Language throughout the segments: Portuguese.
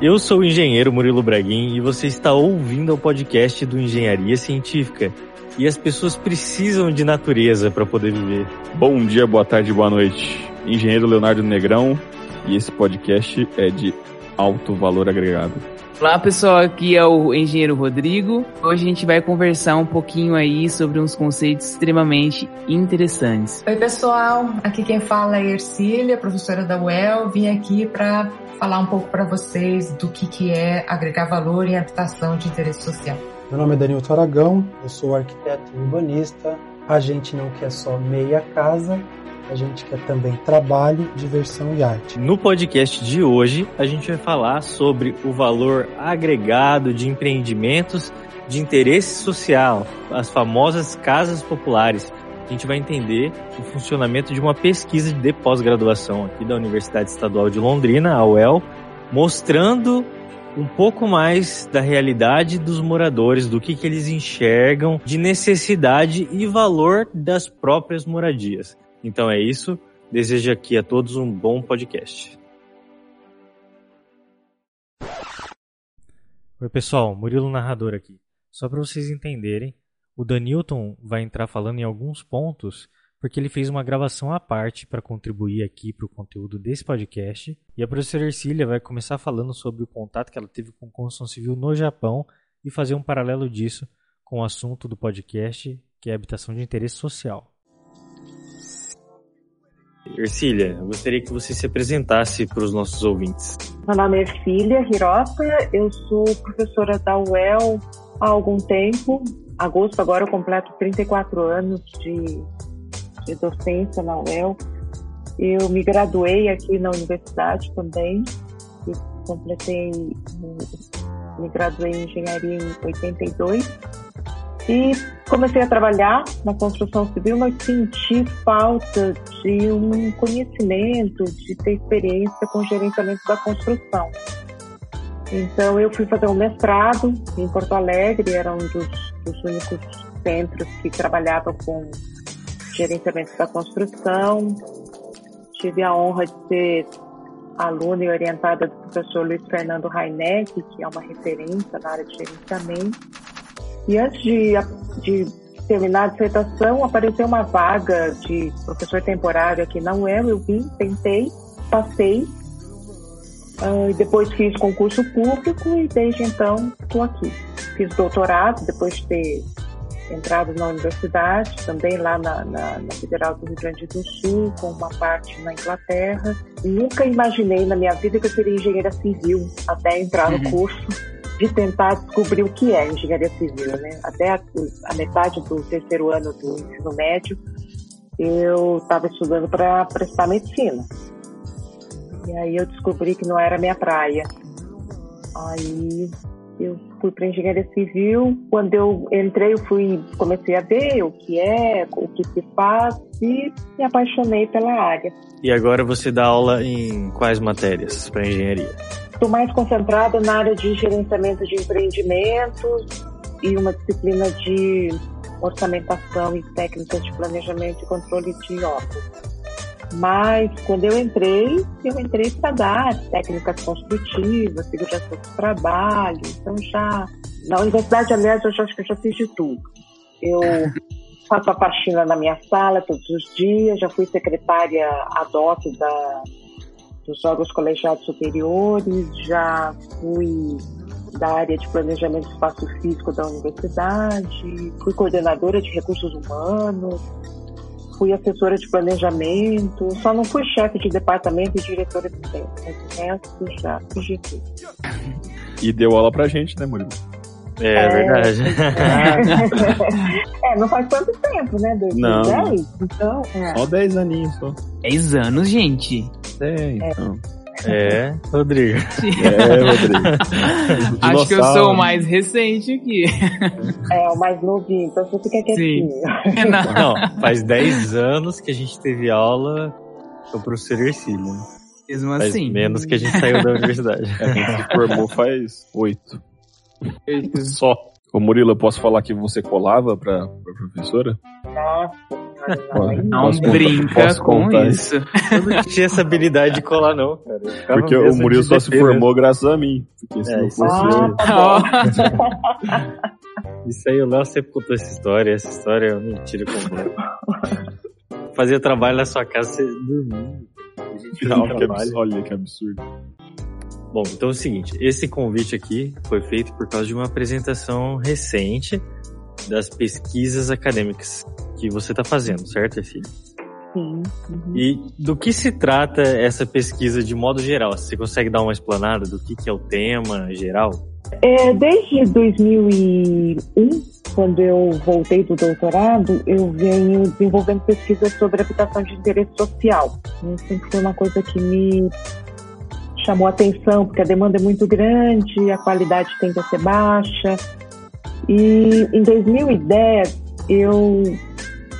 Eu sou o engenheiro Murilo Braguin e você está ouvindo o podcast do Engenharia Científica. E as pessoas precisam de natureza para poder viver. Bom dia, boa tarde, boa noite. Engenheiro Leonardo Negrão e esse podcast é de alto valor agregado. Olá pessoal, aqui é o engenheiro Rodrigo. Hoje a gente vai conversar um pouquinho aí sobre uns conceitos extremamente interessantes. Oi pessoal, aqui quem fala é Ercília, professora da UEL. Vim aqui para falar um pouco para vocês do que, que é agregar valor em habitação de interesse social. Meu nome é Danilton Aragão, eu sou arquiteto e urbanista. A gente não quer só meia casa, a gente quer também trabalho, diversão e arte. No podcast de hoje, a gente vai falar sobre o valor agregado de empreendimentos de interesse social, as famosas casas populares. A gente vai entender o funcionamento de uma pesquisa de pós-graduação aqui da Universidade Estadual de Londrina, a UEL, mostrando um pouco mais da realidade dos moradores, do que, que eles enxergam de necessidade e valor das próprias moradias. Então é isso. Desejo aqui a todos um bom podcast. Oi, pessoal. Murilo Narrador aqui. Só para vocês entenderem, o Danilton vai entrar falando em alguns pontos porque ele fez uma gravação à parte para contribuir aqui para o conteúdo desse podcast. E a professora Ercília vai começar falando sobre o contato que ela teve com construção civil no Japão e fazer um paralelo disso com o assunto do podcast, que é habitação de interesse social. Ercília, eu gostaria que você se apresentasse para os nossos ouvintes. Meu nome é Ercília Hirota, eu sou professora da UEL há algum tempo. Agosto agora eu completo 34 anos de, de docência na UEL. Eu me graduei aqui na universidade também, completei, me graduei em engenharia em 82 e comecei a trabalhar na construção civil, mas senti falta de um conhecimento, de ter experiência com gerenciamento da construção. Então eu fui fazer um mestrado em Porto Alegre, era um dos, dos únicos centros que trabalhava com gerenciamento da construção. Tive a honra de ser aluna e orientada do professor Luiz Fernando Raineck, que é uma referência na área de gerenciamento. E antes de, de terminar a dissertação, apareceu uma vaga de professor temporário aqui na UEL. Eu vim, tentei, passei. Uh, depois fiz concurso público e desde então estou aqui. Fiz doutorado depois de ter entrado na universidade, também lá na, na, na, Federal do Rio Grande do Sul, com uma parte na Inglaterra. Nunca imaginei na minha vida que eu seria engenheira civil até entrar no uhum. curso de tentar descobrir o que é engenharia civil, né? Até a, a metade do terceiro ano do ensino médio, eu estava estudando para prestar medicina. E aí eu descobri que não era minha praia. Aí eu fui para engenharia civil. Quando eu entrei, eu fui comecei a ver o que é, o que se faz e me apaixonei pela área. E agora você dá aula em quais matérias para engenharia? Estou mais concentrada na área de gerenciamento de empreendimentos e uma disciplina de orçamentação e técnicas de planejamento e controle de obras. Mas quando eu entrei, eu entrei para dar técnicas construtivas, segurança do trabalho. Então já na universidade, aliás, eu já acho que eu já fiz de tudo. Eu faço a faxina na minha sala todos os dias, já fui secretária ad hoc da dos órgãos colegiados superiores, já fui da área de planejamento do espaço físico da universidade, fui coordenadora de recursos humanos, fui assessora de planejamento, só não fui chefe de departamento e diretora de centro, mas o resto já fiz tudo. E deu aula pra gente, né, Murilo? É, é verdade. É. é, não faz tanto tempo, né? 2010? Não. Então, é. Só 10 aninhos, só. 10 anos, gente. É, então. É, Rodrigo. É, Rodrigo. Acho que eu sou o mais recente aqui. É, o mais novinho, então você fica quietinho. Sim. É, não. não, faz 10 anos que a gente teve aula com o professor Ercílio. Mesmo faz assim. menos que a gente saiu da universidade. A gente se formou faz 8. Só. Ô Murilo, eu posso falar que você colava pra, pra professora? Nossa Não brinca com contar isso. Eu não tinha essa habilidade de colar, não, cara. Porque o Murilo só se formou graças a mim. Porque se É, não isso fosse Ah, eu. tá. Isso aí, o Léo sempre contou essa história. Essa história é uma mentira completa. Fazia trabalho na sua casa, você Não, fazia que absurdo. Olha que absurdo. Bom, então é o seguinte, esse convite aqui foi feito por causa de uma apresentação recente das pesquisas acadêmicas que você está fazendo, certo, filho? Sim. uhum. E do que se trata essa pesquisa de modo geral? Você consegue dar uma explanada do que, que é o tema geral? É, desde 2001, quando eu voltei do doutorado, eu venho desenvolvendo pesquisas sobre habitação de interesse social. né? Sempre foi uma coisa que me chamou a atenção, porque a demanda é muito grande, a qualidade tende a ser baixa. E em 2010, eu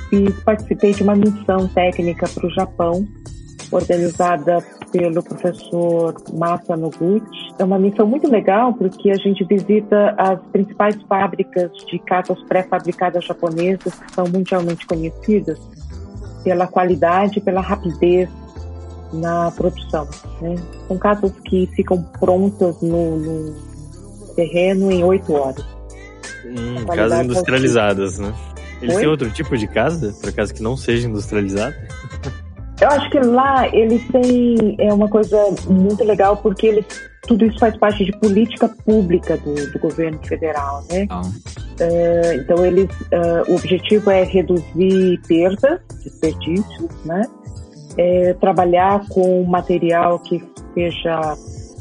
fiz- participei de uma missão técnica para o Japão, organizada pelo professor Masa Noguchi. É uma missão muito legal porque a gente visita as principais fábricas de casas pré-fabricadas japonesas que são mundialmente conhecidas pela qualidade e pela rapidez na produção. Né? São casas que ficam prontas no, no terreno em oito horas. Hum, casas industrializadas, né? Eles Oi? têm outro tipo de casa, por acaso que não seja industrializada? Eu acho que lá eles têm é uma coisa muito legal porque eles tudo isso faz parte de política pública do, do governo federal, né? Eh, Então eles eh, o objetivo é reduzir perdas, desperdícios, né? Eh, trabalhar com material que seja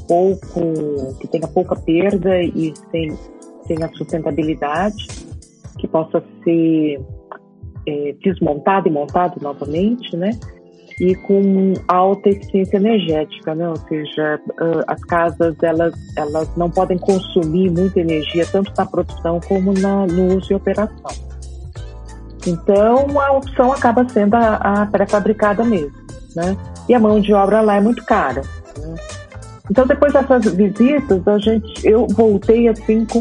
pouco, que tenha pouca perda e tem, tenha sustentabilidade, que possa ser eh, desmontado e montado novamente, né? e com alta eficiência energética, né? Ou seja, ah, as casas elas elas não podem consumir muita energia tanto na produção como na, no uso e operação. Então a opção acaba sendo a, a pré-fabricada mesmo, né? E a mão de obra lá é muito cara. né? Então depois dessas visitas a gente eu voltei assim com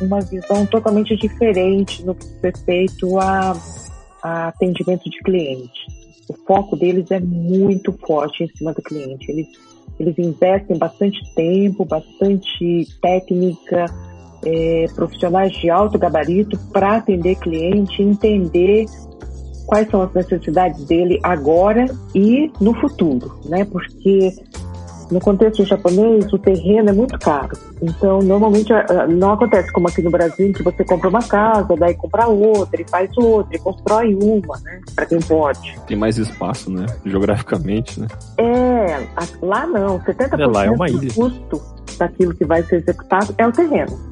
uma visão totalmente diferente no que diz respeito a, a atendimento de cliente o foco deles é muito forte em cima do cliente. Eles, eles investem bastante tempo, bastante técnica, é, profissionais de alto gabarito para atender cliente, entender quais são as necessidades dele agora e no futuro, né? Porque no contexto japonês, o terreno é muito caro. Então, normalmente, não acontece como aqui no Brasil, que você compra uma casa, daí compra outra, e faz outra, e constrói uma, né? Para quem pode. Tem mais espaço, né? Geograficamente, né? É, lá não. 70% Olha lá, é uma ilha. do custo daquilo que vai ser executado é o terreno.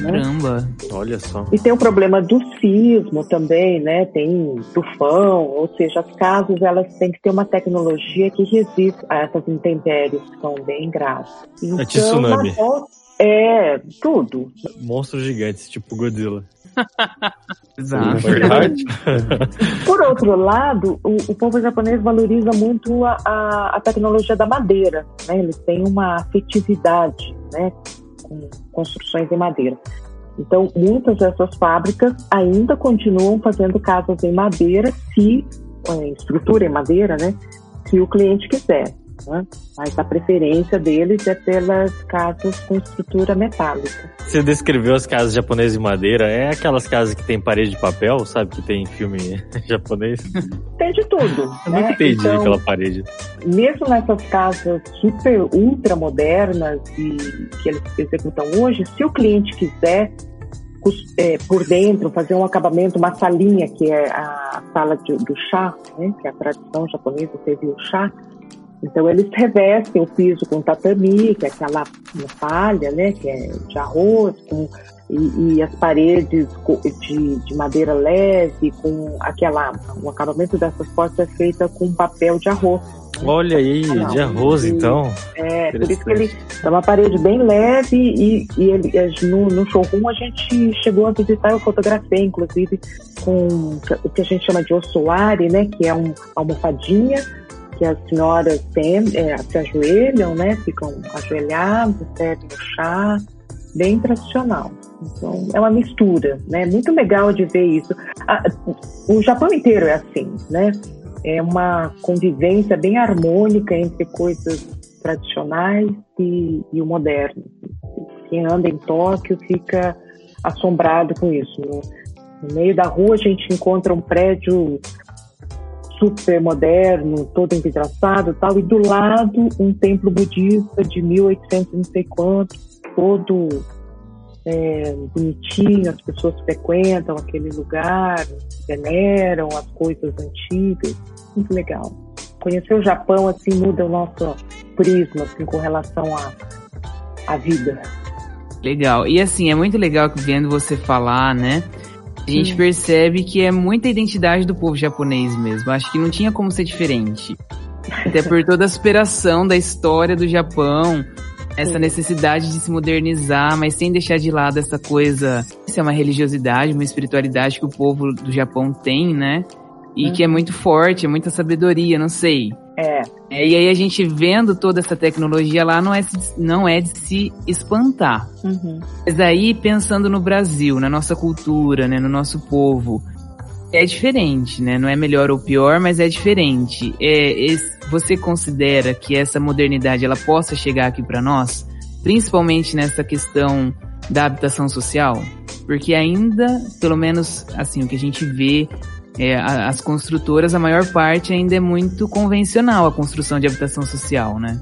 Né? Caramba. Olha só. E tem o problema do sismo também, né? Tem tufão, ou seja, as casas elas têm que ter uma tecnologia que resista a essas intempéries que são bem graves. Então, tsunami. na volta- É, tudo. Monstros gigantes, tipo Godzilla. Exato. Verdade. Por outro lado, o, o povo japonês valoriza muito a, a, a tecnologia da madeira, né? Eles têm uma afetividade, né? Com construções em madeira. Então, muitas dessas fábricas ainda continuam fazendo casas em madeira, se eh, estrutura em madeira, né? Se o cliente quiser. Né? Mas a preferência deles é pelas casas com estrutura metálica. Você descreveu as casas japonesas de madeira, é aquelas casas que tem parede de papel, sabe? Que tem em filme japonês. Tem de tudo. Eu né? nunca entendi Então, aquela parede. mesmo nessas casas super ultra modernas e que eles executam hoje, se o cliente quiser é, por dentro fazer um acabamento, uma salinha que é a sala de- do chá, né, que é a tradição japonesa servir o chá, então eles revestem o piso com tatami, que é aquela palha, né, que é de arroz, com, e, e as paredes de, de madeira leve, com aquela, o acabamento dessas portas é feita com papel de arroz. Olha aí, Ah, de arroz E- então. É, por isso que ele é uma parede bem leve e, e ele, é, no, no showroom a gente chegou a visitar, eu fotografei, inclusive, com o que a gente chama de ossuari, né? Que é um almofadinha que as senhoras tem, é, se ajoelham, né? Ficam ajoelhadas, servem o chá, bem tradicional. Então, é uma mistura, né? Muito legal de ver isso. o Japão inteiro é assim, né? É uma convivência bem harmônica entre coisas tradicionais e, e o moderno. Quem anda em Tóquio fica assombrado com isso. No, no meio da rua a gente encontra um prédio super moderno, todo envidraçado tal, e do lado um templo budista de 1800 não sei quanto, todo é, bonitinho, as pessoas frequentam aquele lugar, veneram as coisas antigas, muito legal. Conhecer o Japão assim muda o nosso prisma assim, com relação à a, a vida. Legal. E assim, é muito legal vendo você falar, né? A gente Sim. percebe que é muita identidade do povo japonês mesmo. Acho que não tinha como ser diferente. Até por toda a superação da história do Japão, essa necessidade de se modernizar, mas sem deixar de lado essa coisa. Isso é uma religiosidade, uma espiritualidade que o povo do Japão tem, né? E que é muito forte, é muita sabedoria, não sei. É. é. E aí a gente vendo toda essa tecnologia lá não é, não é de se espantar. Uhum. Mas aí pensando no Brasil, na nossa cultura, né, no nosso povo, é diferente, né? Não é melhor ou pior, mas é diferente. É, esse, você considera que essa modernidade ela possa chegar aqui para nós, principalmente nessa questão da habitação social? Porque ainda, pelo menos assim, o que a gente vê é, as construtoras, a maior parte ainda é muito convencional a construção de habitação social, né?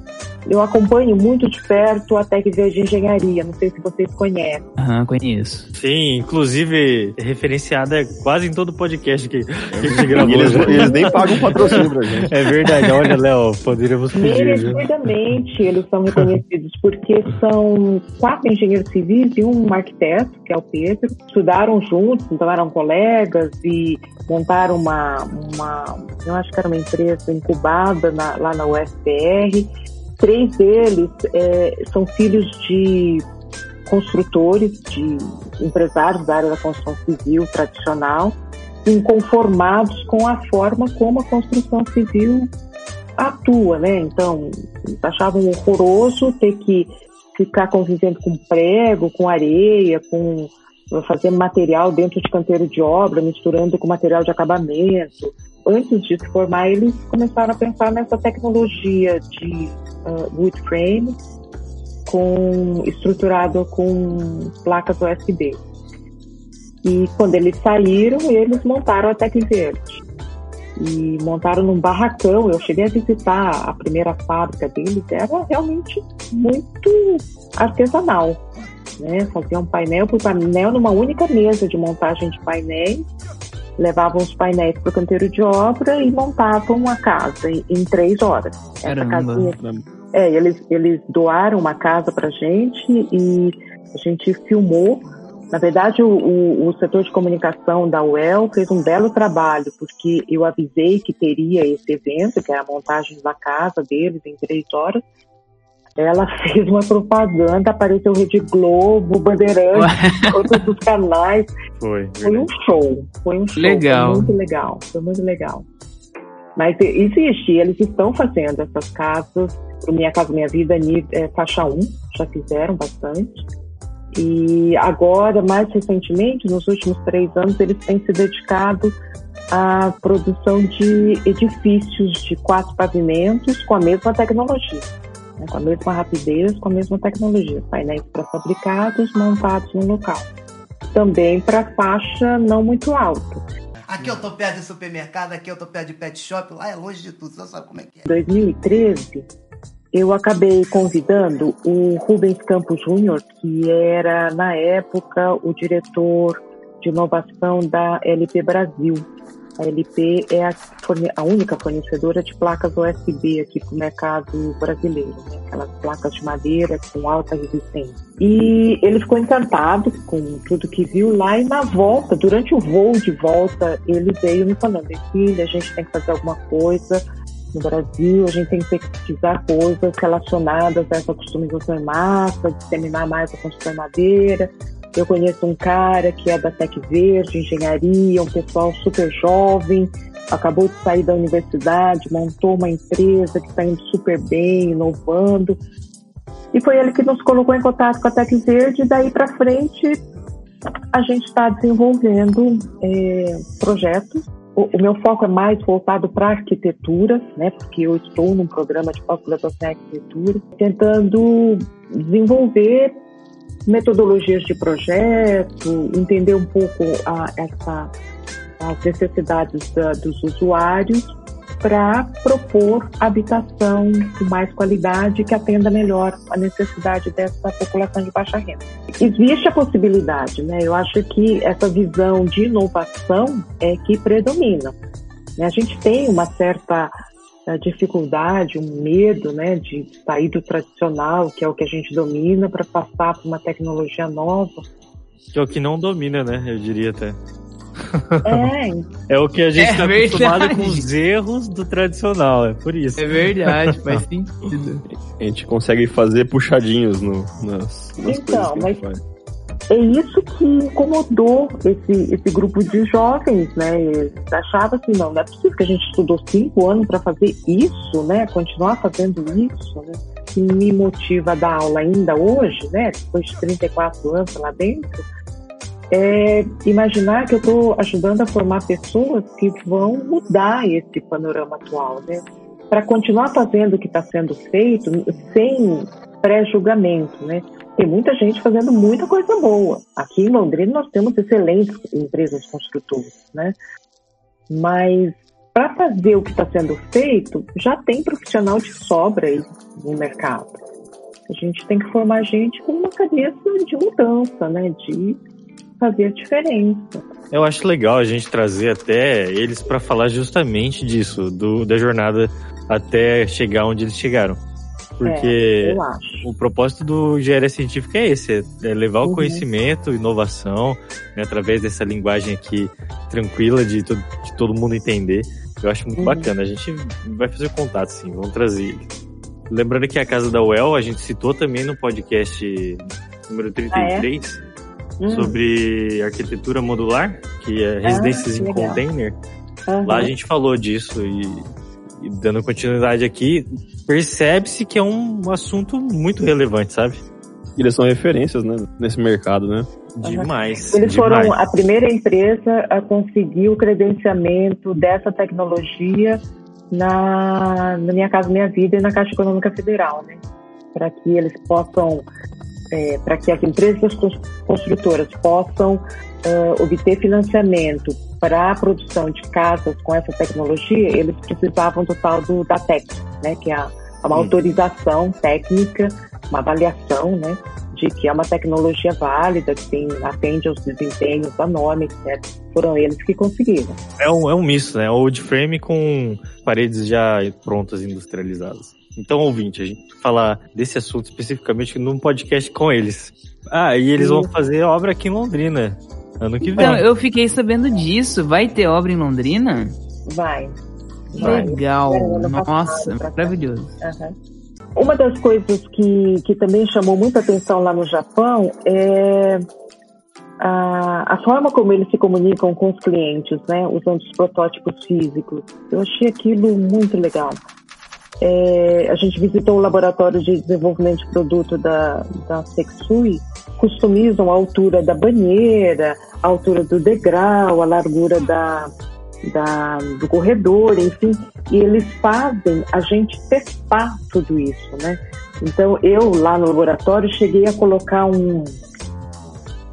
Eu acompanho muito de perto a Tec de Engenharia, não sei se vocês conhecem. Aham, uhum, conheço. Sim, inclusive referenciada quase em todo podcast que, que a gente gravou. eles, eles, nem pagam patrocínio pra gente. É verdade, olha, Léo, poderíamos pedir. Merecidamente eles são reconhecidos, porque são quatro engenheiros civis e um arquiteto, que é o Pedro, estudaram juntos, então eram colegas e montaram uma, uma eu acho que era uma empresa incubada na, lá na UFPR Três deles é, são filhos de construtores, de empresários da área da construção civil tradicional, inconformados com a forma como a construção civil atua, né? Então, achavam horroroso ter que ficar convivendo com prego, com areia, com fazer material dentro de canteiro de obra, misturando com material de acabamento. Antes de se formar, eles começaram a pensar nessa tecnologia de uh, wood frame com, estruturado com placas USB. E quando eles saíram, eles montaram a Tec Verde. E montaram num barracão. Eu cheguei a visitar a primeira fábrica deles, era realmente muito artesanal. Né? Faziam painel por painel numa única mesa de montagem de painéis levavam os painéis para o canteiro de obra e montavam a casa em, três horas. Essa casinha, é, eles, eles doaram uma casa para gente e a gente filmou. Na verdade, o, o, o, setor de comunicação da UEL fez um belo trabalho, porque eu avisei que teria esse evento, que é a montagem da casa deles em três horas. Ela fez uma propaganda, apareceu Rede Globo, Bandeirante, todos os canais. Foi. Foi um show. Foi um show. Legal. Foi muito legal. Foi muito legal. Mas existe, eles estão fazendo essas casas, o Minha Casa Minha Vida, é, faixa 1, já fizeram bastante. E agora, mais recentemente, nos últimos três anos, eles têm se dedicado à produção de edifícios de quatro pavimentos com a mesma tecnologia, né, com a mesma rapidez, com a mesma tecnologia. Painéis pré-fabricados montados no local. Também para faixa não muito alta. Aqui eu tô perto de supermercado, aqui eu tô perto de pet shop, lá é longe de tudo, você sabe como é que é. Em 2013, eu acabei convidando o Rubens Campos Júnior, que era, na época, o diretor de inovação da LP Brasil. A LP é a, a única fornecedora de placas USB aqui para o mercado brasileiro, né? aquelas placas de madeira com alta resistência. E ele ficou encantado com tudo que viu lá e na volta, durante o voo de volta, ele veio me falando, filha, a gente tem que fazer alguma coisa no Brasil, a gente tem que pesquisar coisas relacionadas a essa customização em massa, disseminar mais a construção em madeira, eu conheço um cara que é da Tec Verde, engenharia, um pessoal super jovem, acabou de sair da universidade, montou uma empresa que está indo super bem, inovando. E foi ele que nos colocou em contato com a Tec Verde, e daí para frente a gente está desenvolvendo é, projetos. O, o, meu foco é mais voltado para arquitetura, né? Porque eu estou num programa de pós-graduação em arquitetura, tentando desenvolver metodologias de projeto, entender um pouco a, essa, as necessidades da, dos usuários para propor habitação com mais qualidade que atenda melhor a necessidade dessa população de baixa renda. Existe a possibilidade, né? Eu acho que essa visão de inovação é que predomina. A gente tem uma certa eh, dificuldade, um medo, né, de sair do tradicional, que é o que a gente domina, para passar para uma tecnologia nova. Que é o que não domina, né? Eu diria até. É. é o que a gente está é acostumado com os erros do tradicional, é por isso. É verdade, faz sentido. A gente consegue fazer puxadinhos no, nas, nas então, mas é isso que incomodou esse, esse grupo de jovens, né? Eles achavam assim, não, não é possível que a gente estudou cinco anos para fazer isso, né? Continuar fazendo isso, né? Que me motiva a dar aula ainda hoje, né? Depois de 34 anos lá dentro, é imaginar que eu estou ajudando a formar pessoas que vão mudar esse panorama atual, né? Para continuar fazendo o que está sendo feito sem pré-julgamento, né? Tem muita gente fazendo muita coisa boa. Aqui em Londrina nós temos excelentes empresas construtoras, né? Mas para fazer o que está sendo feito, já tem profissional de sobra aí no mercado. A gente tem que formar gente com uma cabeça de mudança, né? De fazer a diferença. Eu acho legal a gente trazer até eles para falar justamente disso, do, da jornada até chegar onde eles chegaram. Porque é, o propósito do engenharia científica é esse, é levar o uhum. conhecimento, inovação, né, através dessa linguagem aqui tranquila de, to de todo mundo entender. Eu acho muito uhum. bacana. A gente vai fazer contato, sim, vamos trazer ele. Lembrando que a Casa da UEL, a gente citou também no podcast número 33, ah, é? Hum. sobre arquitetura modular, que é residências ah, em container. Uhum. Lá a gente falou disso e, e dando continuidade aqui, percebe-se que é um assunto muito relevante, sabe? Eles são referências, né, nesse mercado, né? Demais. Eles demais. foram a primeira empresa a conseguir o credenciamento dessa tecnologia na, na Minha Casa Minha Vida e na Caixa Econômica Federal, né? Para que eles possam é, para que as empresas construtoras possam uh, obter financiamento para a produção de casas com essa tecnologia, eles precisavam do tal do da TEC, né, que é uma hum. autorização técnica, uma avaliação, né, de que é uma tecnologia válida, que tem, atende aos desempenhos da norma, etc. Foram eles que conseguiram. É um, é um misto, né? Old frame com paredes já prontas, industrializadas. Então, ouvinte, a gente falar desse assunto especificamente num podcast com eles. Ah, e eles Sim. vão fazer obra aqui em Londrina, ano que vem. Então, eu fiquei sabendo disso. Vai ter obra em Londrina? Vai. Vai. Legal. Nossa, maravilhoso. Uhum. Uma das coisas que, que também chamou muita atenção lá no Japão é a, a forma como eles se comunicam com os clientes, né, usando os protótipos físicos. Eu achei aquilo muito legal. É, a gente visitou o laboratório de desenvolvimento de produto da, da Sexui, customizam a altura da banheira, a altura do degrau, a largura da, da, do corredor, enfim, e eles fazem a gente testar tudo isso, né? Então, eu lá no laboratório cheguei a colocar um,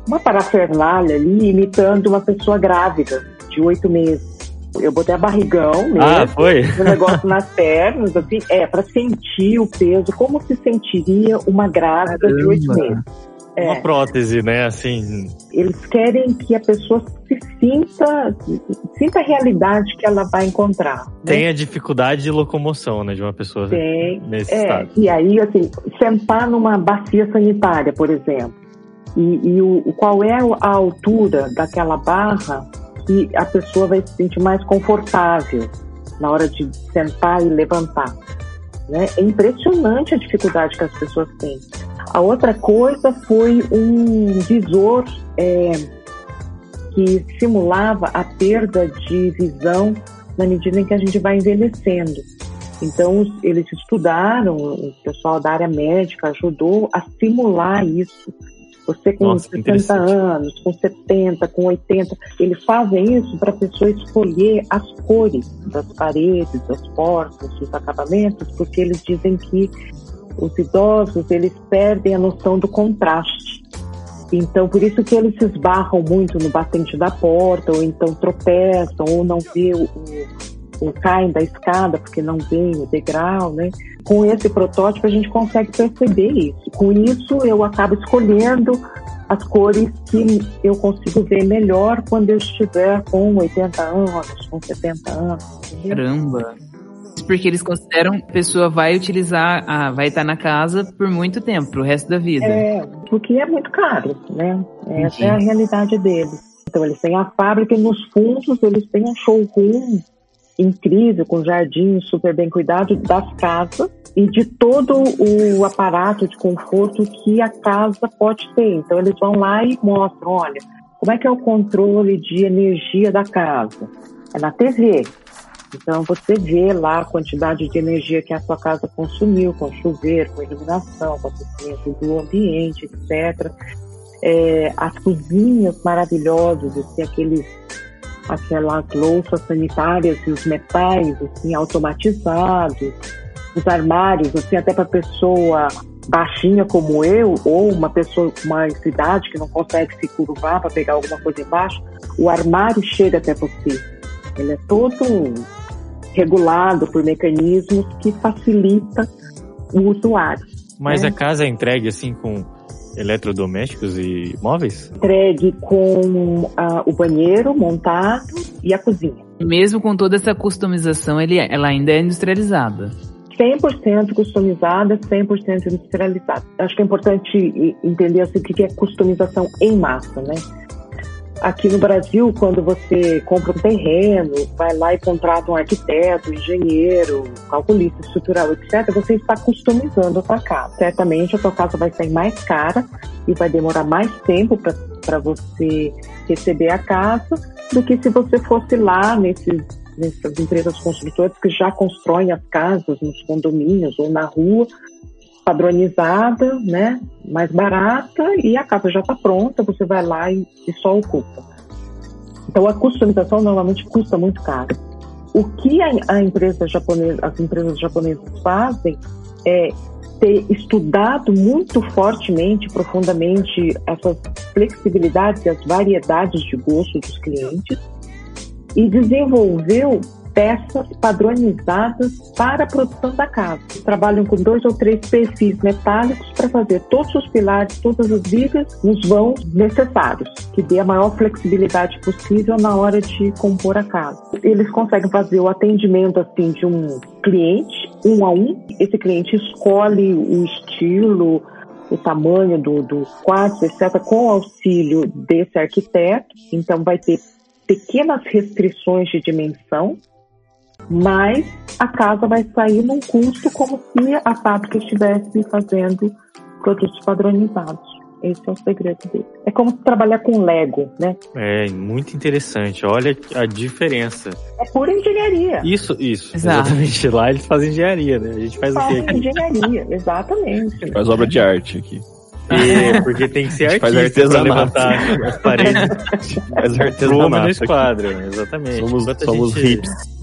uma parafernália ali imitando uma pessoa grávida de oito meses. Eu botei a barrigão mesmo, ah, foi? o negócio nas pernas, assim, é, para sentir o peso, como se sentiria uma grávida Caramba. de oito meses. É. Uma prótese, né? Assim. Eles querem que a pessoa se sinta, sinta a realidade que ela vai encontrar. Né? Tem a dificuldade de locomoção, né? De uma pessoa Tem. nesse é. estado. E aí, assim, sentar numa bacia sanitária, por exemplo. E, e o, qual é a altura daquela barra que a pessoa vai se sentir mais confortável na hora de sentar e levantar. Né? É impressionante a dificuldade que as pessoas têm. A outra coisa foi um visor é, que simulava a perda de visão na medida em que a gente vai envelhecendo. Então, eles estudaram, o pessoal da área médica ajudou a simular isso Você com Nossa, 60 anos, com 70, com 80, eles fazem isso para a pessoa escolher as cores das paredes, das portas, dos acabamentos, porque eles dizem que os idosos eles perdem a noção do contraste. Então, por isso que eles se esbarram muito no batente da porta, ou então tropeçam, ou não vê o, o, o caem da escada porque não vê o degrau, né? Com esse protótipo a gente consegue perceber isso. Com isso eu acabo escolhendo as cores que eu consigo ver melhor quando eu estiver com 80 anos, com 70 anos. Entendeu? Caramba! porque eles consideram que a pessoa vai utilizar, ah, vai estar na casa por muito tempo, pro resto da vida. É, porque é muito caro, né? Essa é a realidade deles. Então eles têm a fábrica e nos fundos eles têm um showroom incrível, com jardim super bem cuidado das casas e de todo o aparato de conforto que a casa pode ter. Então eles vão lá e mostram, olha, como é que é o controle de energia da casa? É na TV. Então você vê lá a quantidade de energia que a sua casa consumiu, com chuveiro, com iluminação, com aquecimento do ambiente, etc. É, as cozinhas maravilhosas, assim, aqueles, aquelas louças sanitárias e os metais assim, automatizados, os armários, assim, até para pessoa baixinha como eu, ou uma pessoa com mais idade que não consegue se curvar para pegar alguma coisa embaixo, o armário chega até você. Ele é todo regulado por mecanismos que facilita o usuário. Mas né? a casa é entregue assim com eletrodomésticos e móveis? Entregue com uh, o banheiro montado e a cozinha. Mesmo com toda essa customização, ele, ela ainda é industrializada. 100% customizada, 100% industrializada. Acho que é importante entender assim, o que é customização em massa, né? Aqui no Brasil, quando você compra um terreno, vai lá e contrata um arquiteto, engenheiro, calculista estrutural, etc., você está customizando a sua casa. Certamente a sua casa vai sair mais cara e vai demorar mais tempo para você receber a casa do que se você fosse lá nesses nessas empresas construtoras que já constroem as casas nos condomínios ou na rua padronizada, né, mais barata e a casa já está pronta, você vai lá e, e, só ocupa. Então a customização normalmente custa muito caro. O que a, a empresa japonesa, as empresas japonesas fazem é ter estudado muito fortemente, profundamente essas flexibilidades e as variedades de gosto dos clientes e desenvolveu peças padronizadas para a produção da casa. Trabalham com dois ou três perfis metálicos para fazer todos os pilares, todas as vigas nos vãos necessários, que dê a maior flexibilidade possível na hora de compor a casa. Eles conseguem fazer o atendimento assim de um cliente, um a um. Esse cliente escolhe o estilo, o tamanho do, dos quartos, etc., com auxílio desse arquiteto. Então, vai ter pequenas restrições de dimensão mas a casa vai sair num custo como se a fábrica estivesse fazendo produtos padronizados. Esse é o segredo dele. É como trabalhar com Lego, né? É, muito interessante. Olha a diferença. É pura engenharia. Isso, isso. Exato. Exatamente. Lá eles fazem engenharia, né? A gente faz, faz o quê? engenharia, exatamente. Faz obra de arte aqui. É, porque tem que ser artista faz artesanato. pra levantar as paredes. faz artesanato. no esquadro, exatamente. Somos, somos gente... hips.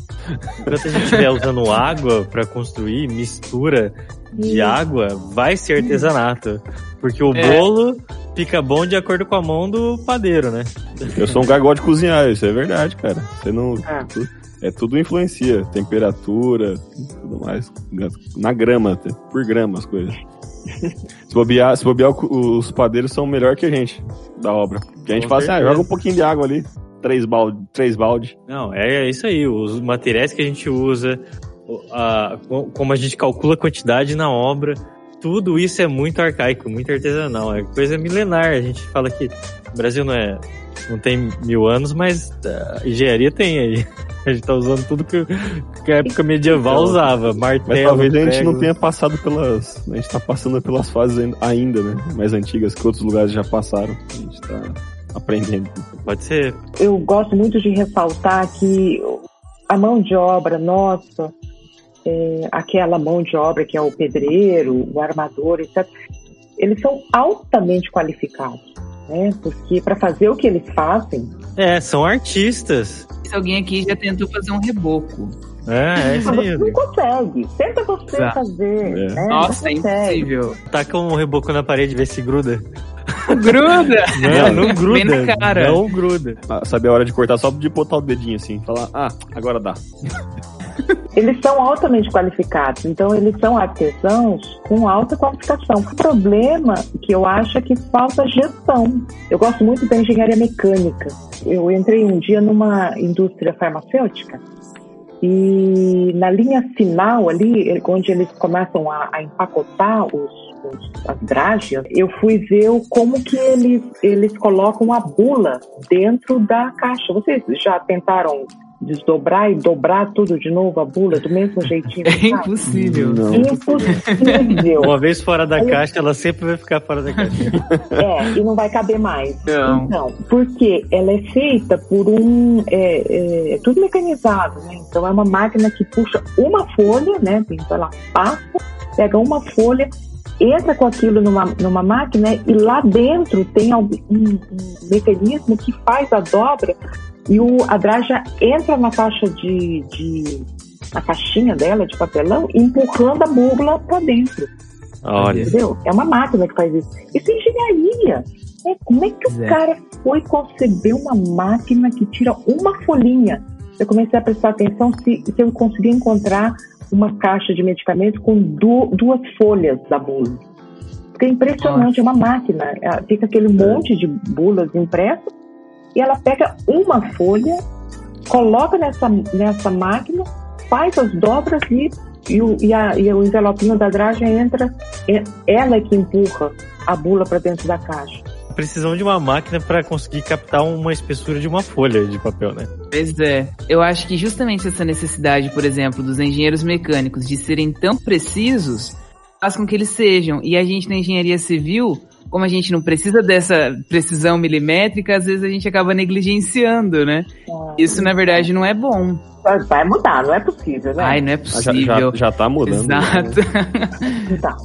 Enquanto a gente estiver usando água para construir mistura de água, vai ser artesanato. Porque o é. bolo fica bom de acordo com a mão do padeiro, né? Eu sou um gagol de cozinhar, isso é verdade, cara. Você não. É, é tudo influencia. Temperatura, tudo mais. Na grama, por grama as coisas. Se bobear, se bobear, os padeiros são melhor que a gente da obra. Porque a gente com fala certeza. assim, ah, joga um pouquinho de água ali três balde, três balde. Não, é isso aí. Os materiais que a gente usa, a, como a gente calcula a quantidade na obra, tudo isso é muito arcaico, muito artesanal. É coisa milenar. A gente fala que o Brasil não é não tem mil anos, mas a engenharia tem aí. A gente tá usando tudo que, que a época medieval então, usava. Martelo. Mas talvez a gente não tenha passado pelas. A gente tá passando pelas fases ainda, né? Mais antigas que outros lugares já passaram. A gente tá aprendendo. Pode ser. Eu gosto muito de ressaltar que a mão de obra nossa, é, aquela mão de obra que é o pedreiro, o armador, etc., eles são altamente qualificados, né? Porque para fazer o que eles fazem. É, são artistas. Se alguém aqui já tentou fazer um reboco. É, é isso aí. Não consegue. Tenta você Exato. fazer. É. Né? Nossa, é impossível. Taca um reboco na parede e vê se gruda. Gruda! Não, não gruda. Bem na cara. Não gruda. Ah, sabe a hora de cortar só de botar o dedinho assim. Falar, ah, agora dá. Eles são altamente qualificados, então eles são artesãos com alta qualificação. O problema que eu acho é que falta gestão. Eu gosto muito da engenharia mecânica. Eu entrei um dia numa indústria farmacêutica e na linha final ali, onde eles começam a, a empacotar os, os, as drágeas, eu fui ver como que eles, eles colocam a bula dentro da caixa. Vocês já tentaram desdobrar e dobrar tudo de novo a bula do mesmo jeitinho. É impossível. Não. Impossível. Uma vez fora da caixa, ela sempre vai ficar fora da caixa. É, e não vai caber mais. Não. Então, porque ela é feita por um. É, é, é, tudo mecanizado, né? Então é uma máquina que puxa uma folha, né? Então ela passa, pega uma folha entra com aquilo numa, numa máquina e lá dentro tem um, um, mecanismo que faz a dobra e o, a Draja entra na caixa de, de na caixinha dela de papelão, empurrando a búbula para dentro. Olha. Entendeu? É uma máquina que faz isso. Isso é engenharia. É, como é que o é. cara foi conceber uma máquina que tira uma folhinha? Eu comecei a prestar atenção se, se eu conseguia encontrar uma caixa de medicamento com du, duas folhas da bula. Porque é impressionante, Nossa. é uma máquina. É, fica aquele é. monte de bulas impressas e ela pega uma folha, coloca nessa, nessa máquina, faz as dobras e, e, o, e, a, e o envelopinho da dragem entra, é, ela é que empurra a bula para dentro da caixa. Precisam de uma máquina para conseguir captar uma espessura de uma folha de papel, né? Pois é. Eu acho que justamente essa necessidade, por exemplo, dos engenheiros mecânicos de serem tão precisos faz com que eles sejam. E a gente na engenharia civil como a gente não precisa dessa precisão milimétrica, às vezes a gente acaba negligenciando, né? É. Isso, na verdade, não é bom. Vai mudar, não é possível, né? Ai, não é possível. Já, já, já tá mudando. Exato. Né?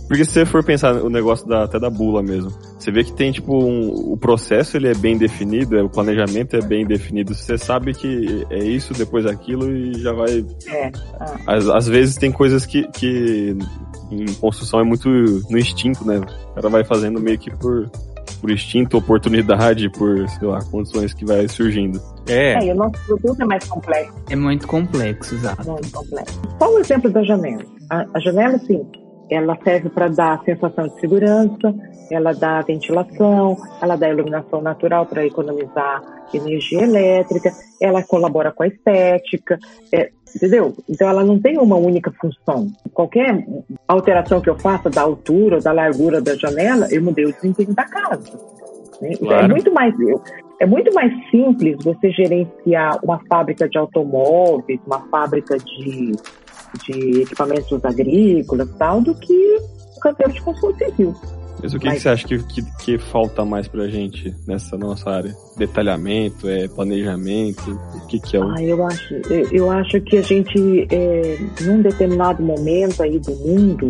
Porque se você for pensar o negócio da, até da bula mesmo, você vê que tem, tipo, um, o processo ele é bem definido, é, o planejamento é bem definido. Você sabe que é isso, depois aquilo e já vai... É. Ah. Às, às vezes tem coisas que, que em construção é muito no instinto, né? O cara vai fazendo meio que por, por instinto, oportunidade, por, sei lá, condições que vai surgindo. É. é e o nosso produto é mais complexo. É muito complexo, exato. Muito complexo. Só o exemplo da janela. A, a janela, sim, ela serve para dar sensação de segurança, ela dá ventilação, ela dá iluminação natural para economizar energia elétrica, ela colabora com a estética, é, entendeu? Então ela não tem uma única função. Qualquer alteração que eu faça da altura, da largura da janela, eu mudei o desempenho da casa. Né? Então, é claro. É muito mais é muito mais simples você gerenciar uma fábrica de automóveis, uma fábrica de, de equipamentos agrícolas, tal, do que o canteiro de construção civil. Mas o que, Mas... que você acha que, que, que, falta mais pra gente nessa nossa área? Detalhamento, é, planejamento? O que, que é o. Ah, eu acho, eu acho que a gente, é, num determinado momento aí do mundo,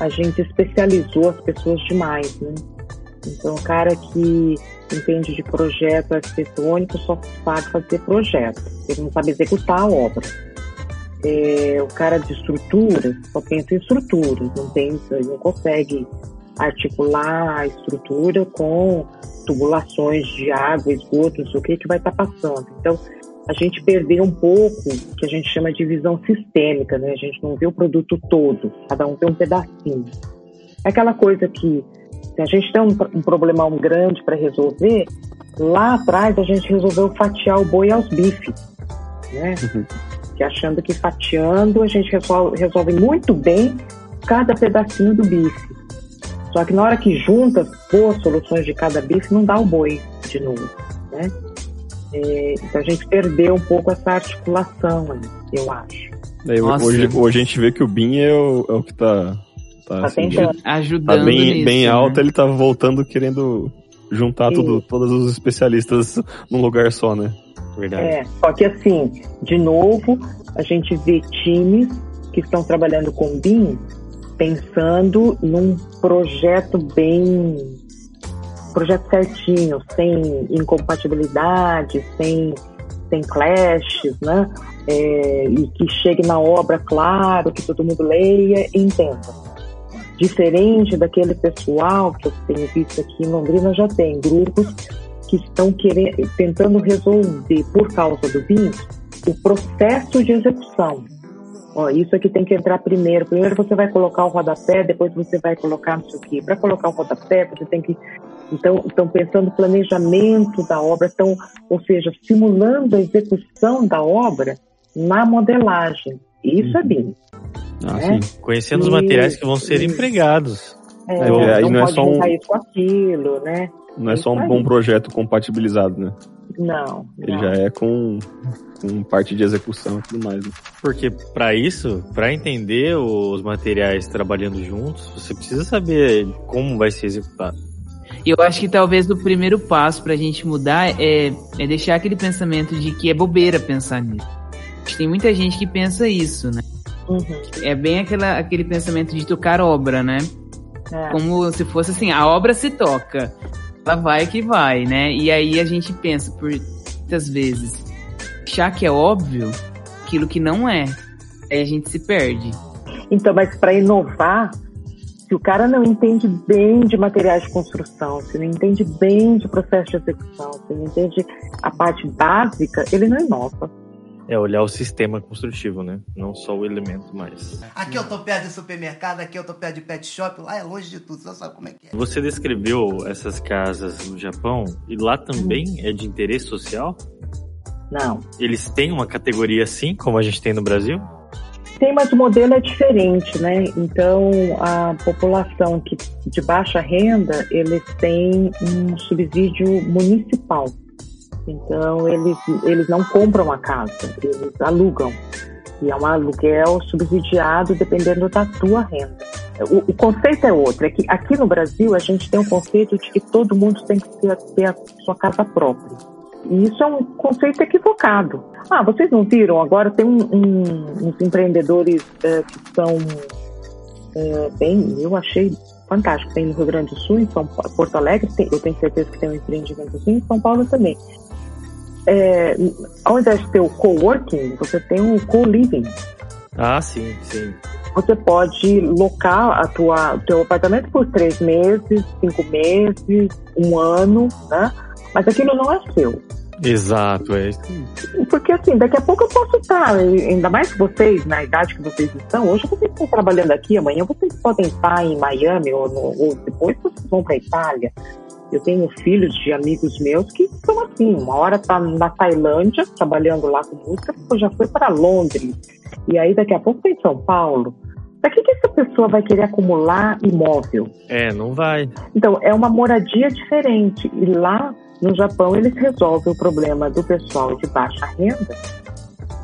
a gente especializou as pessoas demais, né? Então, o cara que entende de projeto arquitetônico só sabe fazer projeto, ele não sabe executar a obra. É, o cara de estrutura só pensa em estruturas, não pensa, não consegue articular a estrutura com tubulações de água, esgoto, não sei o que, que vai estar tá passando. Então, a gente perdeu um pouco o que a gente chama de visão sistêmica, né? A gente não vê o produto todo, cada um tem um pedacinho. É aquela coisa que, se a gente tem um, um problemão grande para resolver, lá atrás a gente resolveu fatiar o boi aos bifes, né? Uhum. Que achando que fatiando a gente resolve, resolve muito bem cada pedacinho do bife. Só que na hora que junta boas soluções de cada bife, não dá o boi de novo, né? É, então a gente perdeu um pouco essa articulação, eu acho. Daí, hoje, hoje a gente vê que o BIM é o, é o que tá, tá, tá assim, ajudando tá bem, nisso, bem né? alto, ele tá voltando querendo juntar tudo, todos os especialistas num lugar só, né? Verdade. É, só que assim, de novo, a gente vê times que estão trabalhando com BIM pensando num projeto bem projeto certinho, sem incompatibilidade, sem, sem clashes, né? É, e que chegue na obra claro, que todo mundo leia e entenda diferente daquele pessoal que eu tenho visto aqui em Londrina, já tem grupos que estão querendo, tentando resolver, por causa do BIM, o processo de execução. Ó, isso aqui tem que entrar primeiro. Primeiro você vai colocar o rodapé, depois você vai colocar não sei o quê. Para colocar o rodapé, você tem que. Então, estão pensando planejamento da obra, estão, ou seja, simulando a execução da obra na modelagem. Isso é uhum. é BIM. Ah, né? Conhecendo e, os materiais que vão ser empregados. É, é, aí não, não é só um. Isso, aquilo, né? Não é só um bom projeto compatibilizado, né? Não. Ele não. já é com, com parte de execução e tudo mais. Né? Porque para isso, para entender os materiais trabalhando juntos, você precisa saber como vai ser executado. Eu acho que talvez o primeiro passo para a gente mudar é, é deixar aquele pensamento de que é bobeira pensar nisso. Tem muita gente que pensa isso, né? Uhum. É bem aquela, aquele pensamento de tocar obra, né? É. Como se fosse assim, a obra se toca, ela vai que vai, né? E aí a gente pensa por muitas vezes, achar que é óbvio aquilo que não é. Aí a gente se perde. Então, mas para inovar, se o cara não entende bem de materiais de construção, se não entende bem de processo de execução, se não entende a parte básica, ele não inova. É olhar o sistema construtivo, né? Não só o elemento mais. Aqui eu tô perto de supermercado, aqui eu tô perto de pet shop, lá é longe de tudo, você sabe como é que é. Você descreveu essas casas no Japão e lá também hum. é de interesse social? Não. Eles têm uma categoria assim, como a gente tem no Brasil? Tem, mas o modelo é diferente, né? Então, a população que de baixa renda, eles têm um subsídio municipal. Então, eles, eles não compram a casa, eles alugam. E é um aluguel subsidiado dependendo da tua renda. O, o, conceito é outro, é que aqui no Brasil a gente tem o um conceito de que todo mundo tem que ter, ter a sua casa própria. E isso é um conceito equivocado. Ah, vocês não viram? Agora tem um, um, uns empreendedores é, que são é, bem, eu achei fantástico. Tem no Rio Grande do Sul, em São Porto Alegre, tem, eu tenho certeza que tem um empreendimento assim, em São Paulo também é, ao invés de ter o coworking, você tem o co-living. Ah, sim, sim. Você pode locar a tua, o teu apartamento por três meses, cinco meses, um ano, né? Mas aquilo não é seu. Exato, é isso. Porque assim, daqui a pouco eu posso estar, ainda mais que vocês, na idade que vocês estão, hoje vocês estão trabalhando aqui, amanhã vocês podem estar em Miami ou, no, ou depois vocês vão para Itália. Eu tenho filhos de amigos meus que são assim, uma hora tá na Tailândia, trabalhando lá com música, depois já foi para Londres. E aí daqui a pouco em São Paulo. Para que, que essa pessoa vai querer acumular imóvel? É, não vai. Então, é uma moradia diferente. E lá no Japão eles resolvem o problema do pessoal de baixa renda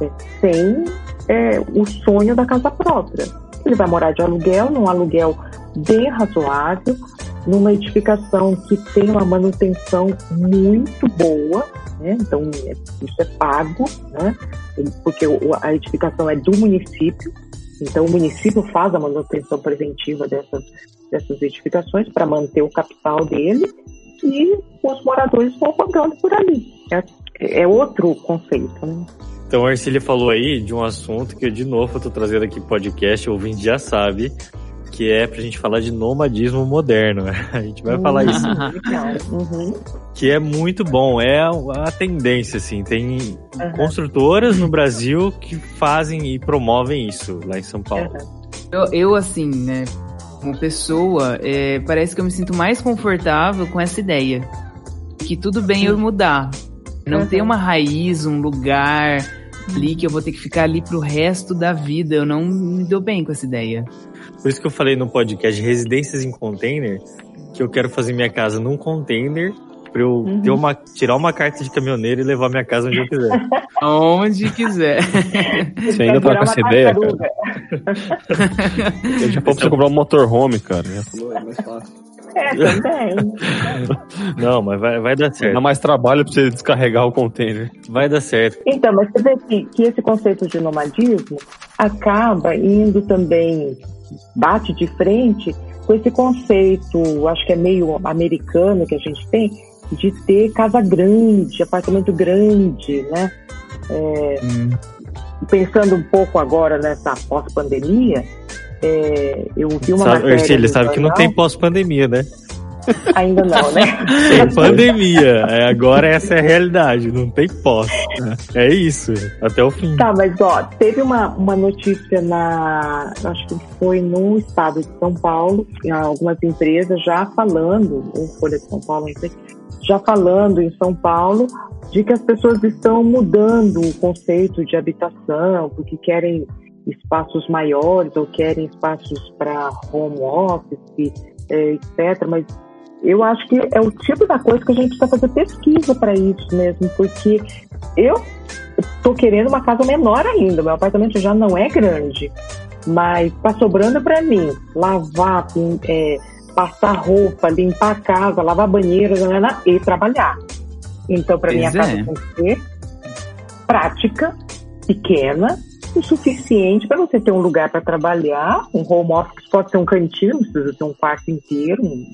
é, sem é, o sonho da casa própria. Ele vai morar de aluguel, num aluguel bem razoável, numa edificação que tem uma manutenção muito boa, né? então isso é pago, né? porque a edificação é do município, então o município faz a manutenção preventiva dessas, dessas edificações para manter o capital dele e os moradores vão rodando por ali. É, é outro conceito. Né? Então a Arcília falou aí de um assunto que eu de novo estou trazendo aqui podcast, o ouvinte já sabe, que é pra gente falar de nomadismo moderno. A gente vai falar isso. Uhum. Que é muito bom, é a tendência, assim. Tem uhum. construtoras no Brasil que fazem e promovem isso lá em São Paulo. Eu, eu assim, né, como pessoa, é, parece que eu me sinto mais confortável com essa ideia. Que tudo bem eu mudar. Não uhum. tem uma raiz, um lugar ali que eu vou ter que ficar ali pro resto da vida. Eu não me dou bem com essa ideia. Por isso que eu falei no podcast Residências em Container, que eu quero fazer minha casa num container pra eu uhum. ter uma, tirar uma carta de caminhoneiro e levar minha casa onde eu quiser. onde quiser. Você ainda tá com essa ideia, cara? Eu já vou você comprar um motorhome, cara. É mais fácil. É, também. Não, mas vai, vai dar certo. Dá mais trabalho pra você descarregar o container. Vai dar certo. Então, mas você vê que, que esse conceito de nomadismo acaba indo também bate de frente com esse conceito, acho que é meio americano que a gente tem, de ter casa grande, apartamento grande, né? É, hum. Pensando um pouco agora nessa pós-pandemia, é, eu vi uma sabe, matéria... Ele sabe que não tem pós-pandemia, né? Ainda não, né? Tem pandemia. É, agora essa é a realidade, não tem pós. Né? É isso, até o fim. Tá, mas ó, teve uma, uma notícia na. Acho que foi no estado de São Paulo, algumas empresas já falando, ou Folha de São Paulo, não sei, já falando em São Paulo de que as pessoas estão mudando o conceito de habitação, porque querem espaços maiores ou querem espaços para home office, é, etc. Mas eu acho que é o tipo da coisa que a gente precisa fazer pesquisa para isso mesmo, porque eu estou querendo uma casa menor ainda, meu apartamento já não é grande, mas está sobrando para mim lavar, é, passar roupa, limpar a casa, lavar banheiro e trabalhar. Então, para mim, a casa é. tem que ser prática, pequena, o suficiente para você ter um lugar para trabalhar, um home office pode ser um cantinho, não precisa ter um quarto inteiro, um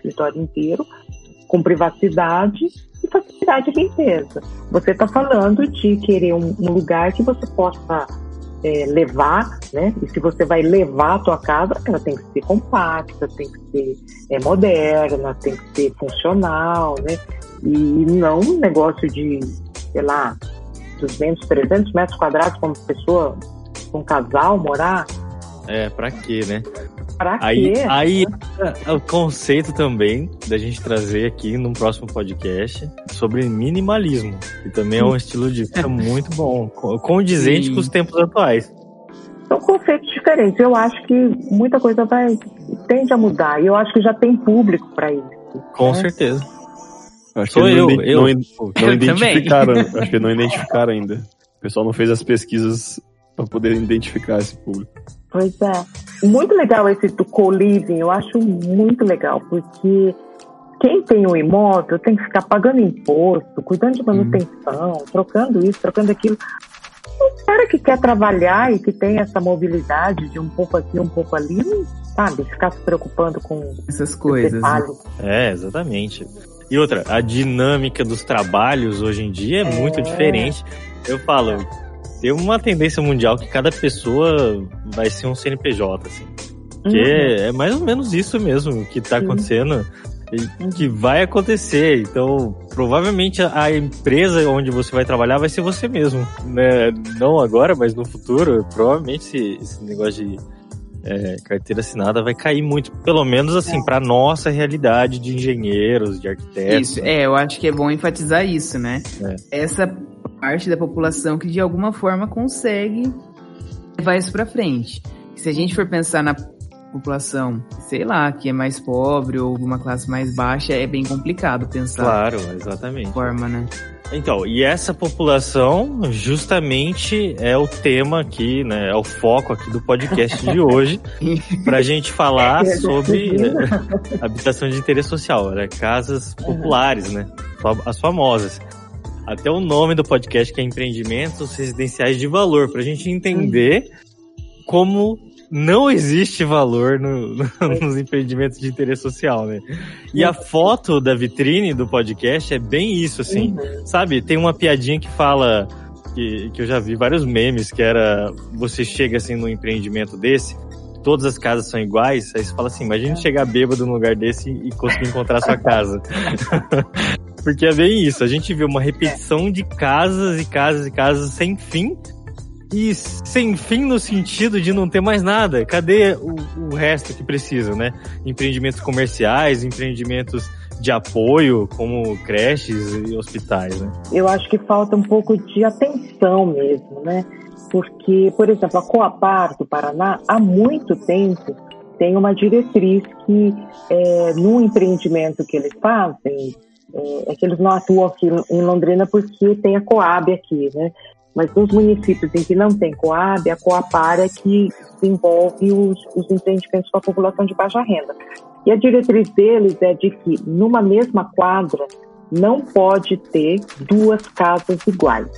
escritório inteiro, com privacidade e facilidade de limpeza. Você está falando de querer um, um, lugar que você possa é, levar, né? E se você vai levar a tua casa, ela tem que ser compacta, tem que ser é, moderna, tem que ser funcional, né? E não um negócio de, sei lá, 200, 300 metros quadrados para uma pessoa, um casal morar. É, pra quê, né? Pra aí, quê? Aí é o conceito também da gente trazer aqui num próximo podcast sobre minimalismo, que também é um estilo de vida muito bom, condizente Sim. com os tempos atuais. São conceitos diferentes. Eu acho que muita coisa vai tende a mudar. E eu acho que já tem público para isso. Com né? certeza. Acho Sou que eu, não, eu. Não, não eu identificaram. acho que não identificaram ainda. O pessoal não fez as pesquisas para poder identificar esse público. Pois é. Muito legal esse do co-living, eu acho muito legal, porque quem tem um imóvel tem que ficar pagando imposto, cuidando de manutenção, hum. trocando isso, trocando aquilo. O cara que quer trabalhar e que tem essa mobilidade de um pouco aqui, um pouco ali, sabe, ficar se preocupando com essas coisas. Né? É, exatamente. E outra, a dinâmica dos trabalhos hoje em dia é, é. muito diferente. Eu falo, tem uma tendência mundial que cada pessoa vai ser um CNPJ, assim. Que uhum. é, é, mais ou menos isso mesmo que está acontecendo e que vai acontecer. Então, provavelmente a empresa onde você vai trabalhar vai ser você mesmo. Né? Não agora, mas no futuro. Provavelmente esse, esse negócio de é, carteira assinada vai cair muito, pelo menos assim, é. para nossa realidade de engenheiros, de arquitetos. Isso, é, eu acho que é bom enfatizar isso, né? É. Essa parte da população que de alguma forma consegue levar isso para frente. Se a gente for pensar na população, sei lá, que é mais pobre ou alguma classe mais baixa, é bem complicado pensar. Claro, exatamente. Forma, né? Então, e essa população justamente é o tema aqui, né? É o foco aqui do podcast de hoje, para a gente falar sobre né, habitação de interesse social, né? casas populares, né? As famosas. Até o nome do podcast que é Empreendimentos Residenciais de Valor, para a gente entender como não existe valor no, no, nos empreendimentos de interesse social, né? E a foto da vitrine do podcast é bem isso, assim. Uhum. Sabe, tem uma piadinha que fala, que, que eu já vi vários memes, que era, você chega assim num empreendimento desse, todas as casas são iguais, aí você fala assim, imagine chegar bêbado num lugar desse e conseguir encontrar a sua casa. Porque é bem isso, a gente vê uma repetição de casas e casas e casas sem fim, e sem fim no sentido de não ter mais nada. Cadê o, o resto que precisa, né? Empreendimentos comerciais, empreendimentos de apoio, como creches e hospitais, né? Eu acho que falta um pouco de atenção mesmo, né? Porque, por exemplo, a Coapar do Paraná, há muito tempo, tem uma diretriz que, é, no empreendimento que eles fazem, é, é que eles não atuam aqui em Londrina porque tem a Coab aqui, né? Mas nos municípios em que não tem Coab, a Coapar é que desenvolve os, os empreendimentos para a população de baixa renda. E a diretriz deles é de que numa mesma quadra não pode ter duas casas iguais.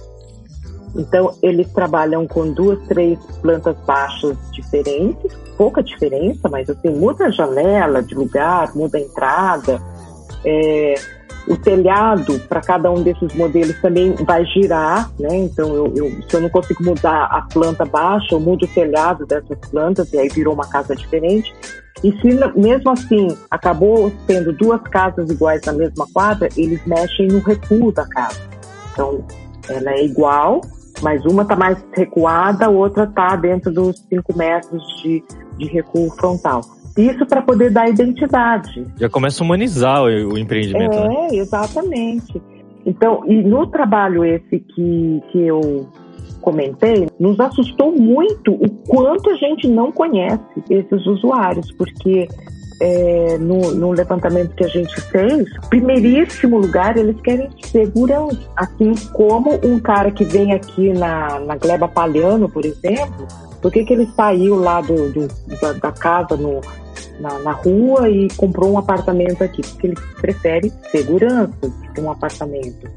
Então, eles trabalham com duas, três plantas baixas diferentes, pouca diferença, mas assim, muda a janela de lugar, muda a entrada. É, o telhado para cada um desses modelos também vai girar, né? Então, eu, eu, se eu não consigo mudar a planta baixa, eu mudo o telhado dessas plantas e aí virou uma casa diferente. E se mesmo assim acabou sendo duas casas iguais na mesma quadra, eles mexem no recuo da casa. Então, ela é igual, mas uma está mais recuada, a outra está dentro dos 5 metros de, de recuo frontal. Isso para poder dar identidade. Já começa a humanizar o, o empreendimento. É, né? exatamente. Então, e no trabalho esse que, que eu comentei, nos assustou muito o quanto a gente não conhece esses usuários, porque é, no, no, levantamento que a gente fez, primeiríssimo lugar, eles querem segurança. Assim como um cara que vem aqui na, na Gleba Palhano, por exemplo, por que, que ele saiu lá do, do da, da, casa no, na, na, rua e comprou um apartamento aqui? Porque ele prefere segurança de um apartamento.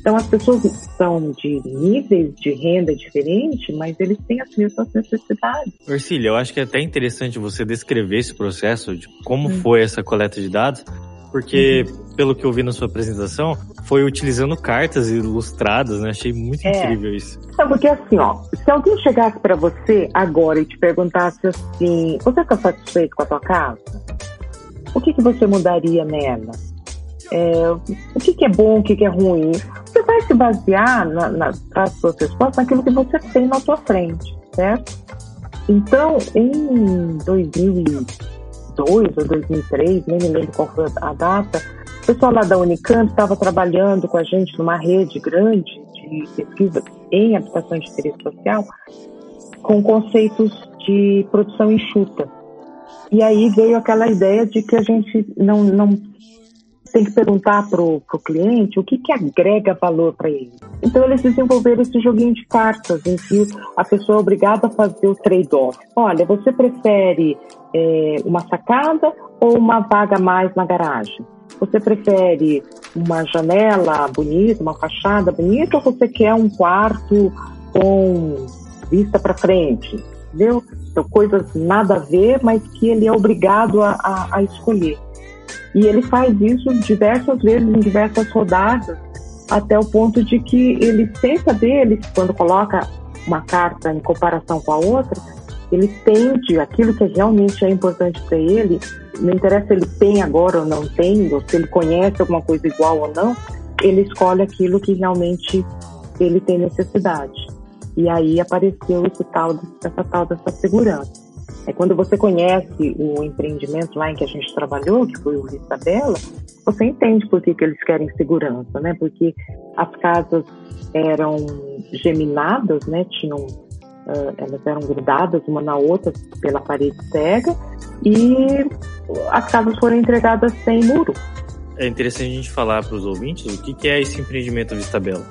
Então, as pessoas são de níveis de renda diferentes, mas eles têm as mesmas necessidades. Orcília, eu acho que é até interessante você descrever esse processo de como hum. foi essa coleta de dados, porque, pelo que eu vi na sua apresentação, foi utilizando cartas ilustradas, né? Achei muito é. incrível isso. Então, porque assim, ó, se alguém chegasse para você agora e te perguntasse assim, você está satisfeito com a tua casa? O que, que você mudaria nela? É, o que, que, é bom, o que, que, é ruim. Você vai se basear na, na, para as suas respostas naquilo que você tem na sua frente, certo? Então, em 2002 ou 2003, nem me lembro qual foi a data, o pessoal lá da Unicamp estava trabalhando com a gente numa rede grande de pesquisa em habitação de interesse social com conceitos de produção enxuta. E aí veio aquela ideia de que a gente não, não tem que perguntar para o cliente o que, que agrega valor para ele. Então eles desenvolveram esse joguinho de cartas em que a pessoa é obrigada a fazer o trade-off. Olha, você prefere é, uma sacada ou uma vaga a mais na garagem? Você prefere uma janela bonita, uma fachada bonita, ou você quer um quarto com vista para frente? Entendeu? São coisas nada a ver, mas que ele é obrigado a, a, a escolher. E ele faz isso diversas vezes em diversas rodadas, até o ponto de que ele, sem saber, quando coloca uma carta em comparação com a outra, ele tende aquilo que realmente é importante para ele, não interessa se ele tem agora ou não tem, ou se ele conhece alguma coisa igual ou não, ele escolhe aquilo que realmente ele tem necessidade. E aí apareceu esse tal, essa tal dessa segurança. É quando você conhece o empreendimento lá em que a gente trabalhou, que foi o Isabela, você entende por que, que eles querem segurança, né? Porque as casas eram geminadas, né? Tinham, uh, elas eram grudadas uma na outra pela parede cega e as casas foram entregadas sem muro. É interessante a gente falar para os ouvintes o que, que é esse empreendimento Vista Bela.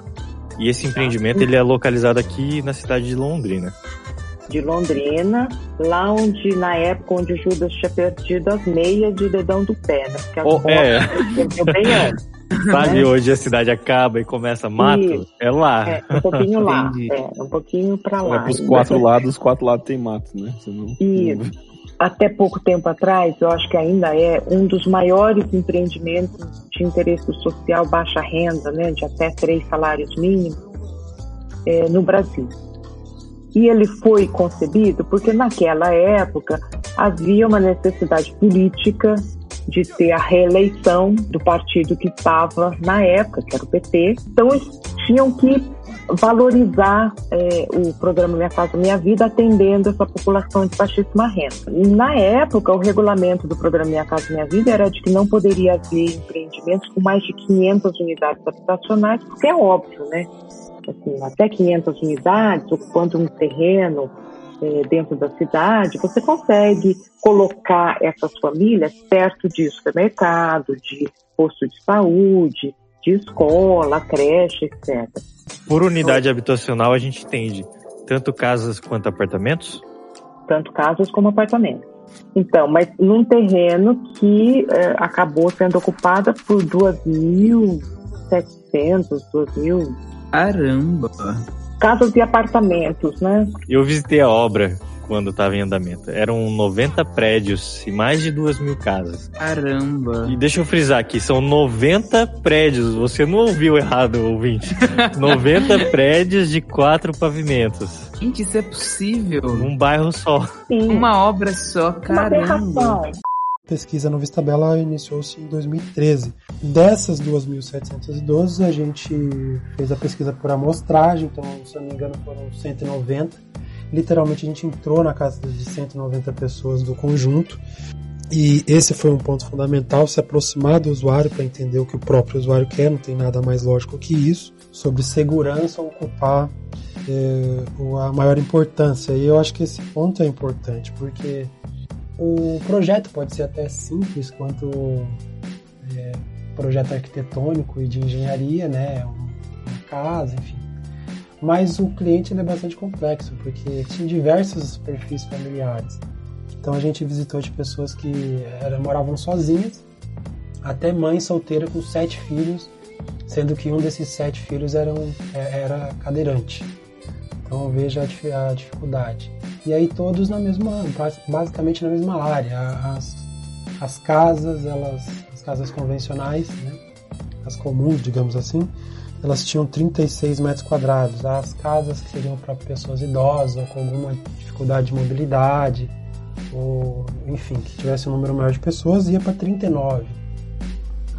E esse empreendimento ele é localizado aqui na cidade de Londrina de Londrina, lá onde, na época, onde o Judas tinha perdido as meias de dedão do pé, né? Porque oh, é. perdeu bem antes. Sabe, né? hoje a cidade acaba e começa mato? Isso. É lá. É, um pouquinho lá. é, um pouquinho pra lá. É pros quatro lados, os quatro lados tem mato, né? Não... Isso. Até pouco tempo atrás, eu acho que ainda é um dos maiores empreendimentos de interesse social baixa renda, né? De até três salários mínimos é, no Brasil. E ele foi concebido porque naquela época havia uma necessidade política de ter a reeleição do partido que estava na época, que era o PT. Então eles tinham que valorizar é, o programa Minha Casa Minha Vida atendendo essa população de baixíssima renda. Na época, o regulamento do programa Minha Casa Minha Vida era de que não poderia haver empreendimentos com mais de 500 unidades habitacionais, porque é óbvio, né? Assim, até 500 unidades, ocupando um terreno é, dentro da cidade, você consegue colocar essas famílias perto de supermercado, de posto de saúde, de escola, creche, etc. Por unidade habitacional, a gente entende tanto casas quanto apartamentos? Tanto casas como apartamentos. Então, mas num terreno que é, acabou sendo ocupado por 2.700, 2.000 Caramba! casas e apartamentos, né? Eu visitei a obra quando estava em andamento. Eram 90 prédios e mais de duas mil casas. Caramba! E deixa eu frisar aqui, são 90 prédios. Você não ouviu errado, ouvinte. 90 prédios de quatro pavimentos. Gente, isso é possível? Num bairro só. Sim. Uma obra só, caramba! A pesquisa no Vistabela iniciou-se em 2013. Dessas 2.712, a gente fez a pesquisa por amostragem, então, se eu não me engano, foram 190 literalmente a gente entrou na casa de 190 pessoas do conjunto. E esse foi um ponto fundamental, se aproximar do usuário para entender o que o próprio usuário quer, não tem nada mais lógico que isso. Sobre segurança ocupar é, a maior importância. E eu acho que esse ponto é importante, porque o projeto pode ser até simples quanto é, projeto arquitetônico e de engenharia, né? Uma casa, enfim. Mas o cliente é bastante complexo, porque tinha diversos perfis familiares. Então a gente visitou de pessoas que era, moravam sozinhas, até mãe solteira com sete filhos, sendo que um desses sete filhos era, um, é, era cadeirante. Então veja a, dificuldade. E aí todos na mesma, basicamente na mesma área. As, as casas, elas, as casas convencionais, né? as comuns, digamos assim, elas tinham 36 metros quadrados. As casas que seriam para pessoas idosas ou com alguma dificuldade de mobilidade, ou enfim, que tivesse um número maior de pessoas, ia para 39.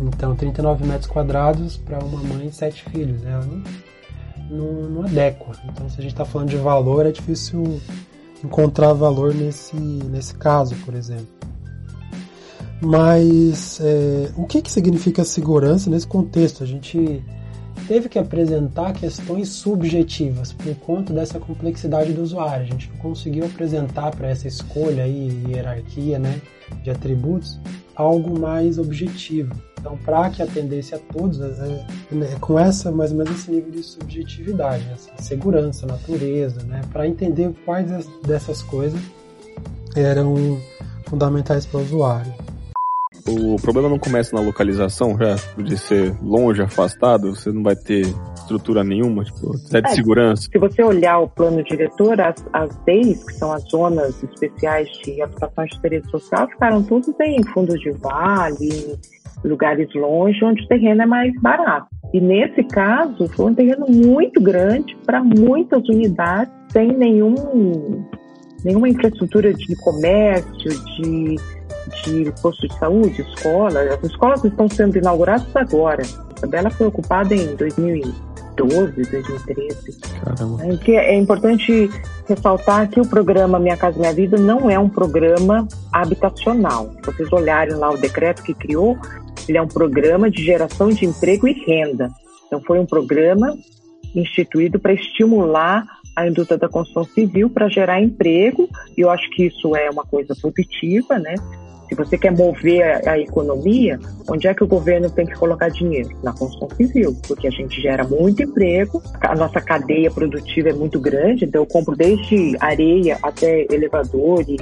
Então, 39 metros quadrados para uma mãe e sete filhos. Ela não, não, adequa. Então, se a gente está falando de valor, é difícil encontrar valor nesse, nesse caso, por exemplo. Mas é, o que, que significa segurança nesse contexto? A gente teve que apresentar questões subjetivas por conta dessa complexidade do usuário. A gente não conseguiu apresentar para essa escolha e hierarquia né, de atributos algo mais objetivo. Então, para que atendesse a todos, é, é, com essa mais ou menos esse nível de subjetividade, né, assim, segurança, natureza, né, para entender quais dessas coisas eram fundamentais para o usuário o problema não começa na localização já, de ser longe, afastado, você não vai ter estrutura nenhuma, tipo, até de é, segurança. Se você olhar o plano diretor, as, as DEIs, que são as zonas especiais de habitação de interesse social, ficaram todas em fundos de vale, lugares longe, onde o terreno é mais barato. E nesse caso, foi um terreno muito grande para muitas unidades, sem nenhum, nenhuma infraestrutura de comércio, de de posto de saúde, escola. As escolas estão sendo inauguradas agora. A Bela foi ocupada em 2012, 2013. Caramba. É, é importante ressaltar que o programa Minha Casa Minha Vida não é um programa habitacional. Se vocês olharem lá o decreto que criou, ele é um programa de geração de emprego e renda. Então foi um programa instituído para estimular a indústria da construção civil para gerar emprego, e eu acho que isso é uma coisa positiva, né? Se você quer mover a, a, economia, onde é que o governo tem que colocar dinheiro? Na construção civil, porque a gente gera muito emprego, a nossa cadeia produtiva é muito grande, então eu compro desde areia até elevador e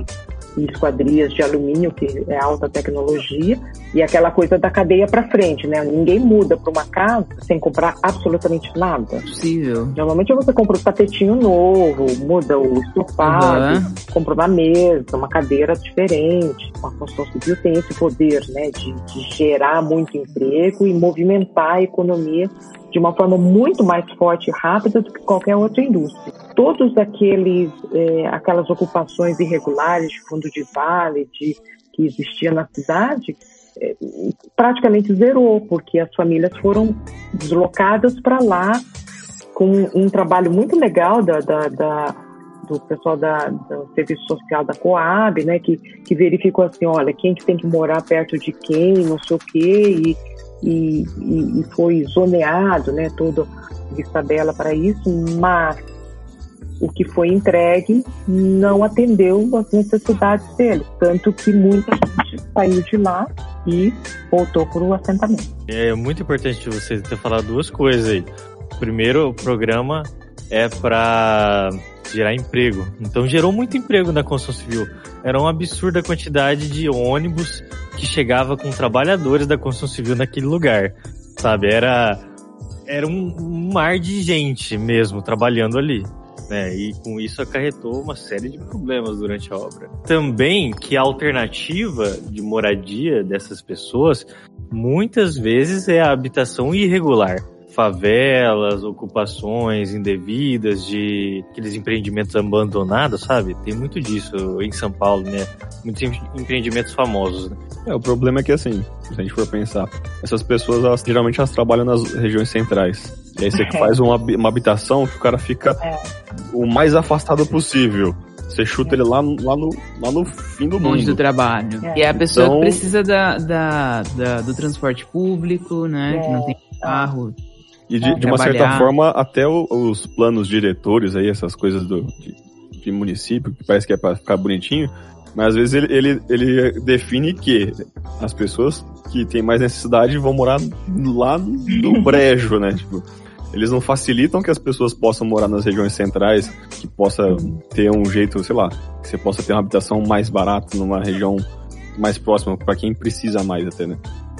e esquadrias de alumínio, que é alta tecnologia, e aquela coisa da cadeia para frente, né? Ninguém muda para uma casa sem comprar absolutamente nada. Possível. Normalmente você compra o um tapetinho novo, muda o estofado, uhum. compra uma mesa, uma cadeira diferente. A construção civil tem esse poder, né, de, de gerar muito emprego e movimentar a economia de uma forma muito mais forte e rápida do que qualquer outra indústria. Todos aqueles, é, aquelas ocupações irregulares de fundo de vale de, que existia na cidade, é, praticamente zerou, porque as famílias foram deslocadas para lá com um trabalho muito legal da, da, da do pessoal da, do serviço social da Coab, né, que, que verificou assim, olha, quem que tem que morar perto de quem, não sei o quê, e e, e, e foi zoneado, né, todo Vista Bela para isso, mas o que foi entregue não atendeu às necessidades dele, tanto que muita gente saiu de lá e voltou para o assentamento. É muito importante você ter falado duas coisas aí. Primeiro, o programa é para gerar emprego. Então gerou muito emprego na construção civil. Era uma absurda quantidade de ônibus que chegava com trabalhadores da construção civil naquele lugar. Sabe? Era era um, mar de gente mesmo trabalhando ali. Né, e com isso acarretou uma série de problemas durante a obra. Também que a alternativa de moradia dessas pessoas muitas vezes é a habitação irregular favelas, ocupações indevidas de aqueles empreendimentos abandonados, sabe? Tem muito disso em São Paulo, né? Muitos empreendimentos famosos. Né? É, o problema é que assim, se a gente for pensar, essas pessoas elas, geralmente elas trabalham nas regiões centrais. E aí você é. faz uma, uma habitação que o cara fica é. o mais afastado possível. Você chuta ele lá, lá, no, lá no fim do Longe mundo. do trabalho. É. E a pessoa então... precisa da, da, da, do transporte público, né? É. Que não tem carro. E de, de uma certa forma, até o, os planos diretores aí, essas coisas do, de, de, município, que parece que é pra ficar bonitinho, mas às vezes ele, ele, ele define que as pessoas que têm mais necessidade vão morar lá no brejo, né? Tipo, eles não facilitam que as pessoas possam morar nas regiões centrais, que possa ter um jeito, sei lá, que você possa ter uma habitação mais barata numa região mais próxima, para quem precisa mais até, né?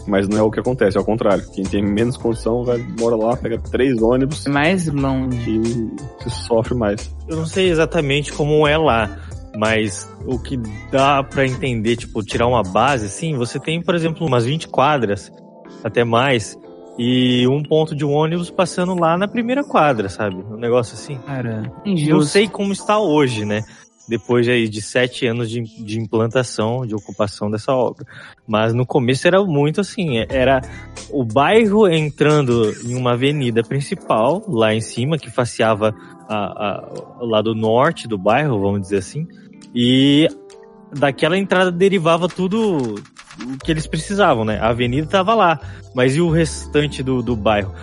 Mas não é o que acontece, é o contrário. Quem tem menos condição vai mora lá, pega três ônibus. É mais longe. E se sofre mais. Eu não sei exatamente como é lá, mas o que dá para entender, tipo, tirar uma base, assim, você tem, por exemplo, umas 20 quadras, até mais, e um ponto de um ônibus passando lá na primeira quadra, sabe? Um negócio assim. Cara, não sei como está hoje, né? Depois aí de sete anos de, de implantação, de ocupação dessa obra. Mas no começo era muito assim, era o bairro entrando em uma avenida principal, lá em cima, que faceava a, a, o lado norte do bairro, vamos dizer assim, e daquela entrada derivava tudo o que eles precisavam, né? A avenida estava lá, mas e o restante do, do bairro?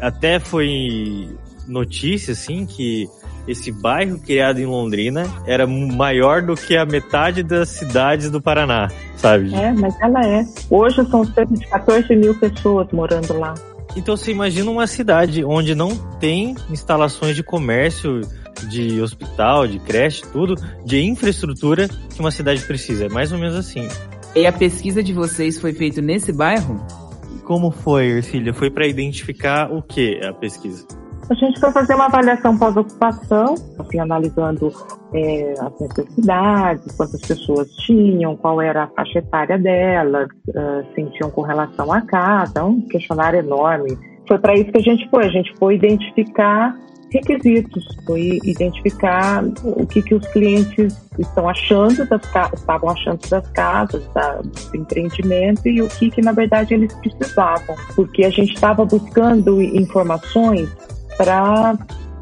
Até foi notícia, assim, que esse bairro criado em Londrina era maior do que a metade das cidades do Paraná, sabe? É, mas ela é. Hoje são cerca de 14 mil pessoas morando lá. Então você imagina uma cidade onde não tem instalações de comércio, de hospital, de creche, tudo, de infraestrutura que uma cidade precisa. É mais ou menos assim. E a pesquisa de vocês foi feita nesse bairro? Como foi, Ercília? Foi para identificar o que a pesquisa? A gente foi fazer uma avaliação pós-ocupação, assim, analisando é, as necessidades, quantas pessoas tinham, qual era a faixa etária delas, uh, sentiam com relação à casa, um questionário enorme. Foi para isso que a gente foi, a gente foi identificar requisitos, foi identificar o que, que os clientes estão achando das estavam achando das casas, da, do empreendimento e o que, que na verdade eles precisavam, porque a gente estava buscando informações para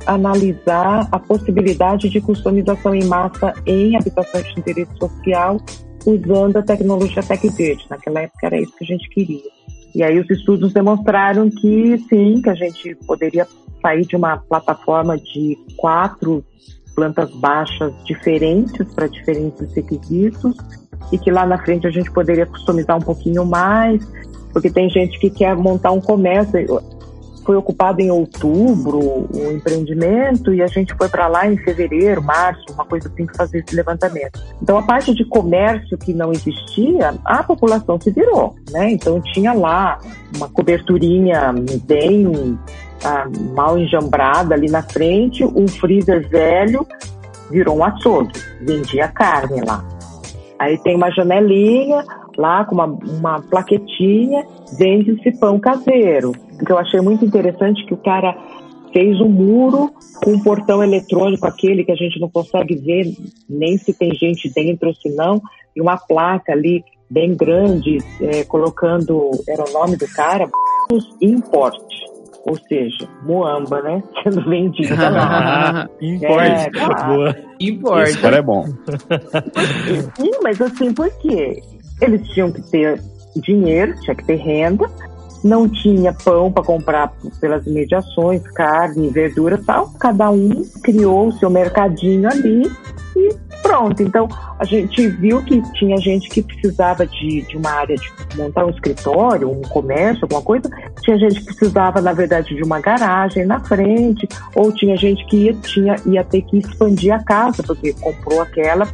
analisar a possibilidade de customização em massa em habitações de interesse social usando a tecnologia TechVerde. Naquela época era isso que a gente queria. E aí os estudos demonstraram que sim, que a gente poderia sair de uma plataforma de quatro plantas baixas diferentes para diferentes requisitos e que lá na frente a gente poderia customizar um pouquinho mais, porque tem gente que quer montar um comércio foi ocupado em outubro o empreendimento e a gente foi para lá em fevereiro, março, uma coisa assim, para fazer esse levantamento. Então, a parte de comércio que não existia, a população se virou, né? Então, tinha lá uma coberturinha bem ah, mal enjambrada ali na frente, um freezer velho virou um açougue, vendia carne lá. Aí tem uma janelinha lá com uma, uma plaquetinha, vende-se pão caseiro que eu achei muito interessante que o cara fez um muro com um portão eletrônico, aquele que a gente não consegue ver nem se tem gente dentro ou se não, e uma placa ali bem grande, é, colocando, era o nome do cara, Import, ou seja, Moamba, né? Sendo vendida lá. Import, é, boa. Import. Esse cara é bom. Sim, mas assim, por quê? Eles tinham que ter dinheiro, tinha que ter renda, não tinha pão para comprar pelas imediações, carne, verdura tal. Cada um criou o seu mercadinho ali e pronto. Então a gente viu que tinha gente que precisava de, de uma área de montar um escritório, um comércio, alguma coisa. Tinha gente que precisava, na verdade, de uma garagem na frente, ou tinha gente que ia, tinha, ia ter que expandir a casa, porque comprou aquela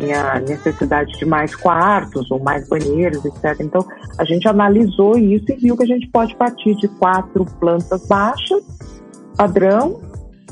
tinha necessidade de mais quartos ou mais banheiros, etc. Então, a gente analisou isso e viu que a gente pode partir de quatro plantas baixas, padrão,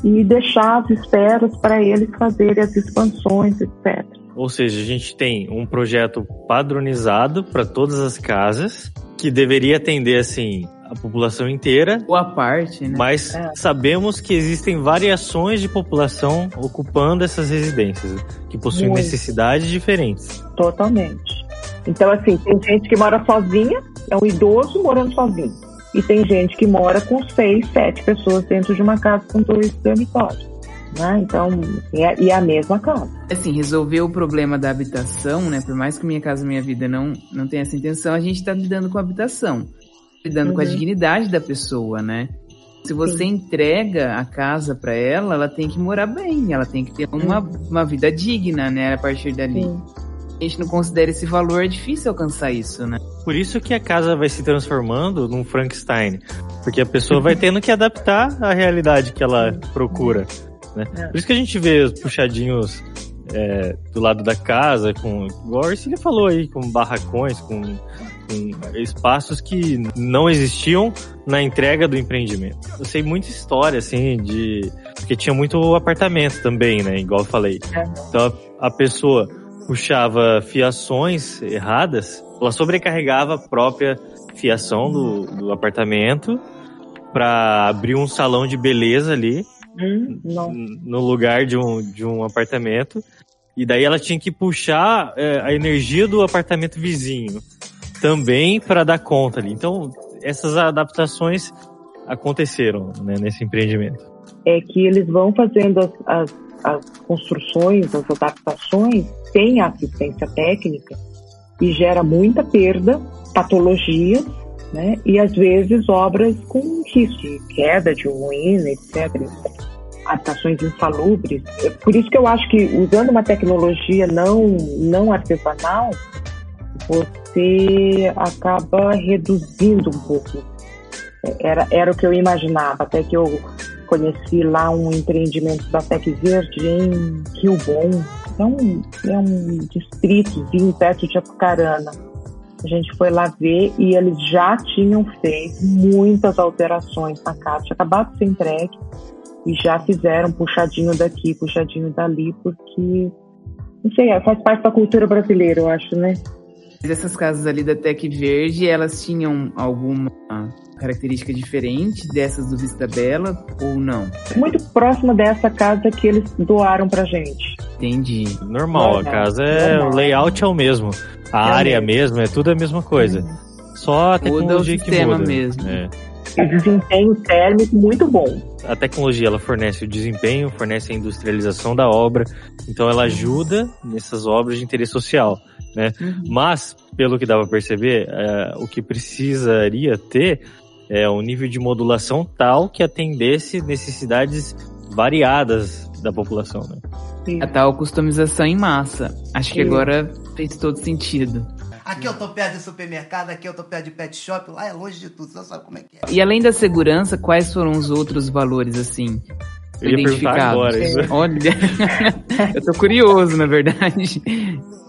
e deixar as esperas para eles fazerem as expansões, etc. Ou seja, a gente tem um projeto padronizado para todas as casas que deveria atender assim a população inteira. Boa parte, né? Mas é. sabemos que existem variações de população ocupando essas residências, que possuem Muito. necessidades diferentes. Totalmente. Então, assim, tem gente que mora sozinha, é um idoso morando sozinho. E tem gente que mora com seis, sete pessoas dentro de uma casa com dois dormitórios. Né? Então, é, e é a mesma casa. Assim, resolver o problema da habitação, né? Por mais que Minha Casa Minha Vida não, não tenha essa intenção, a gente está lidando com a habitação. Lidando uhum. com a uhum. dignidade da pessoa, né? Se você Sim. entrega a casa para ela, ela tem que morar bem, ela tem que ter uma, uma vida digna, né? A partir dali. Sim. A gente não considera esse valor, é difícil alcançar isso, né? Por isso que a casa vai se transformando num Frankenstein. Porque a pessoa vai tendo que adaptar à realidade que ela procura. Né? É. Por isso que a gente vê os puxadinhos é, do lado da casa, com, igual Arcília falou aí, com barracões, com, com, espaços que não existiam na entrega do empreendimento. Eu sei muita história, assim, de. Porque tinha muito apartamento também, né? Igual eu falei. É. Então a, a pessoa puxava fiações erradas, ela sobrecarregava a própria fiação do, do apartamento para abrir um salão de beleza ali Hum, no lugar de um, de um apartamento. E daí ela tinha que puxar é, a energia do apartamento vizinho também para dar conta ali. Então, essas adaptações aconteceram né, nesse empreendimento. É que eles vão fazendo as, as, as construções, as adaptações, sem assistência técnica e gera muita perda, patologias, né? E às vezes obras com risco de queda, de ruína, etc adaptações insalubres. É por isso que eu acho que usando uma tecnologia não, não artesanal, você acaba reduzindo um pouco. Era, era o que eu imaginava, até que eu conheci lá um empreendimento da Tec Verde em Rio Bom. É um, é um distritozinho perto de Apucarana. A gente foi lá ver e eles já tinham feito muitas alterações na casa, tinha acabado de ser entregue e já fizeram puxadinho daqui, puxadinho dali, porque, não sei, faz parte da cultura brasileira, eu acho, né? Essas casas ali da Tec Verde, elas tinham alguma característica diferente dessas do Vista Bela ou não? Muito próxima dessa casa que eles doaram pra gente. Entendi. Normal, a casa é. Normal. O layout é o mesmo. A é área mesmo. mesmo, é tudo a mesma coisa. Uhum. Só a tecnologia muda o que muda. mesmo. É. E desempenho térmico muito bom a tecnologia ela fornece o desempenho, fornece a industrialização da obra, então ela ajuda nessas obras de interesse social, né? Uhum. Mas, pelo que dá para perceber, é, o que precisaria ter é um nível de modulação tal que atendesse necessidades variadas da população, né? A tal customização em massa. Acho que agora fez todo sentido. Aqui eu tô perto de supermercado, aqui eu tô perto de pet shop, lá é longe de tudo, você sabe como é que é. E além da segurança, quais foram os outros valores, assim, eu identificados? Agora, isso. Olha, eu tô curioso, na verdade.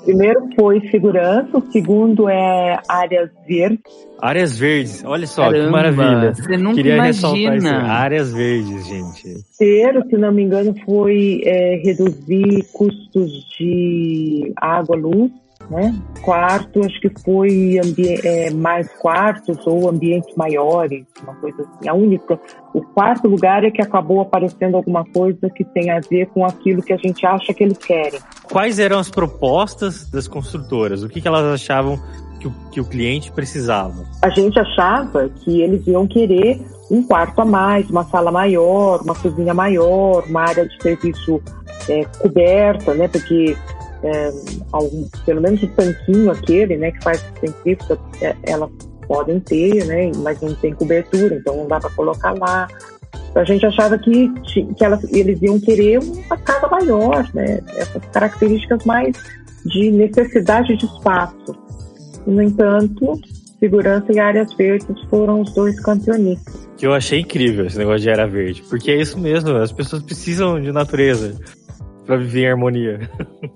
Primeiro foi segurança, o segundo é áreas verdes. Áreas verdes, olha só Caramba, que maravilha. Você nunca Queria imagina. Áreas terceiro, gente. Terceiro, se não me engano, foi é, reduzir custos de água, luz né? Quarto, acho que foi é, mais quartos ou ambientes maiores, uma coisa assim. A única, o quarto lugar é que acabou aparecendo alguma coisa que tem a ver com aquilo que a gente acha que eles querem. Quais eram as propostas das construtoras? O que, que elas achavam que o, que o cliente precisava? A gente achava que eles iam querer um quarto a mais, uma sala maior, uma cozinha maior, uma área de serviço é, coberta, né? Porque é, algum, pelo menos o tanquinho aquele, né, que faz centrífuga, é, elas podem ter, né, mas não tem cobertura, então não dá para colocar lá. Então, a gente achava que, que elas, eles iam querer uma casa maior, né, essas características mais de necessidade de espaço. No entanto, segurança e áreas verdes foram os dois campeonistas. Que eu achei incrível esse negócio de área verde, porque é isso mesmo, as pessoas precisam de natureza para viver em harmonia.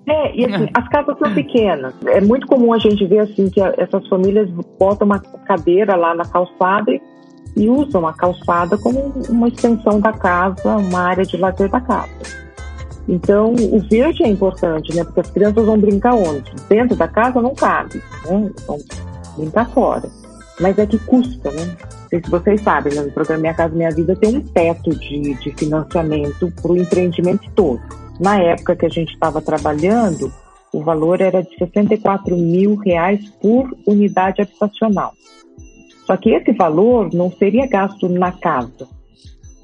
É, e assim, as casas são pequenas. É muito comum a gente ver assim que essas famílias botam uma cadeira lá na calçada e, e usam a calçada como uma extensão da casa, uma área de lazer da casa. Então, o verde é importante, né? Porque as crianças vão brincar onde? Dentro da casa não cabe, né? Vão brincar fora. Mas é que custa, né? Não sei se vocês sabem, né? no programa Minha Casa Minha Vida tem um teto de, de financiamento para o empreendimento todo. Na época que a gente estava trabalhando, o valor era de 64 mil reais por unidade habitacional. Só que esse valor não seria gasto na casa.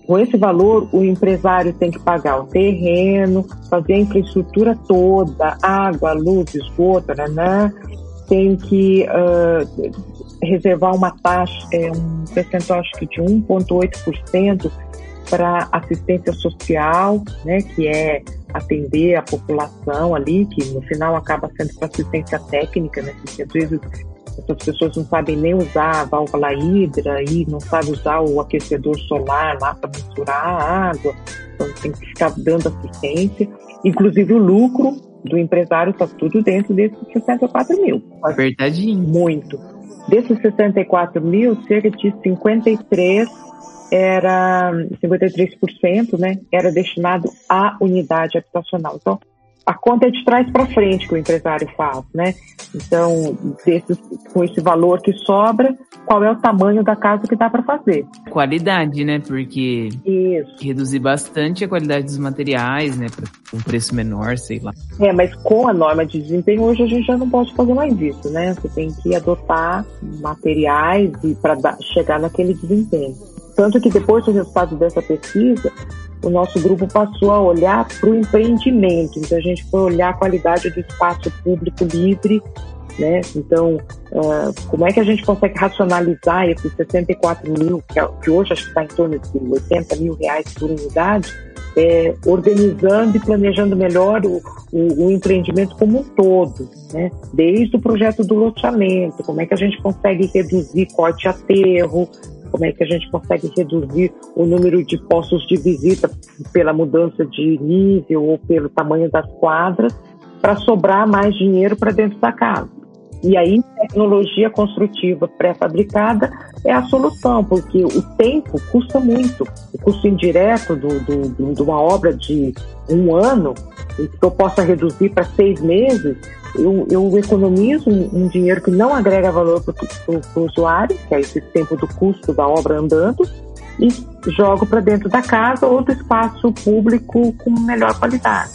Com esse valor, o empresário tem que pagar o terreno, fazer a infraestrutura toda, água, luz, esgoto, né? tem que uh, reservar uma taxa, é, um percentual acho que de 1,8% para assistência social, né, que é atender a população ali, que no final acaba sendo para assistência técnica, né, porque às vezes essas pessoas não sabem nem usar a válvula hidra e não sabem usar o aquecedor solar lá para misturar a água, então tem que ficar dando assistência. Inclusive o lucro do empresário está tudo dentro desses 64 mil. Apertadinho. Muito. Desses 64 mil, cerca de 53 era 53%, né, era destinado à unidade habitacional. Então, a conta é de trás para frente que o empresário faz, né? Então, desses, com esse valor que sobra, qual é o tamanho da casa que dá para fazer? Qualidade, né? Porque Isso. reduzir bastante a qualidade dos materiais, né? Para um preço menor, sei lá. É, mas com a norma de desempenho hoje a gente já não pode fazer mais isso, né? Você tem que adotar materiais e para chegar naquele desempenho. Tanto que depois do resultado dessa pesquisa, o nosso grupo passou a olhar para o empreendimento. Então, a gente foi olhar a qualidade do espaço público livre, né? Então, uh, como é que a gente consegue racionalizar esses 64 mil, que, é, que hoje acho que está em torno de 80 mil reais por unidade, é, organizando e planejando melhor o, o, o, empreendimento como um todo, né? Desde o projeto do loteamento, como é que a gente consegue reduzir corte aterro, como é que a gente consegue reduzir o número de postos de visita pela mudança de nível ou pelo tamanho das quadras, para sobrar mais dinheiro para dentro da casa. E aí, tecnologia construtiva pré-fabricada é a solução, porque o tempo custa muito. O custo indireto do, do, de uma obra de um ano, que eu possa reduzir para seis meses, eu, eu economizo um, dinheiro que não agrega valor para o usuário, que é esse tempo do custo da obra andando, e jogo para dentro da casa ou do espaço público com melhor qualidade.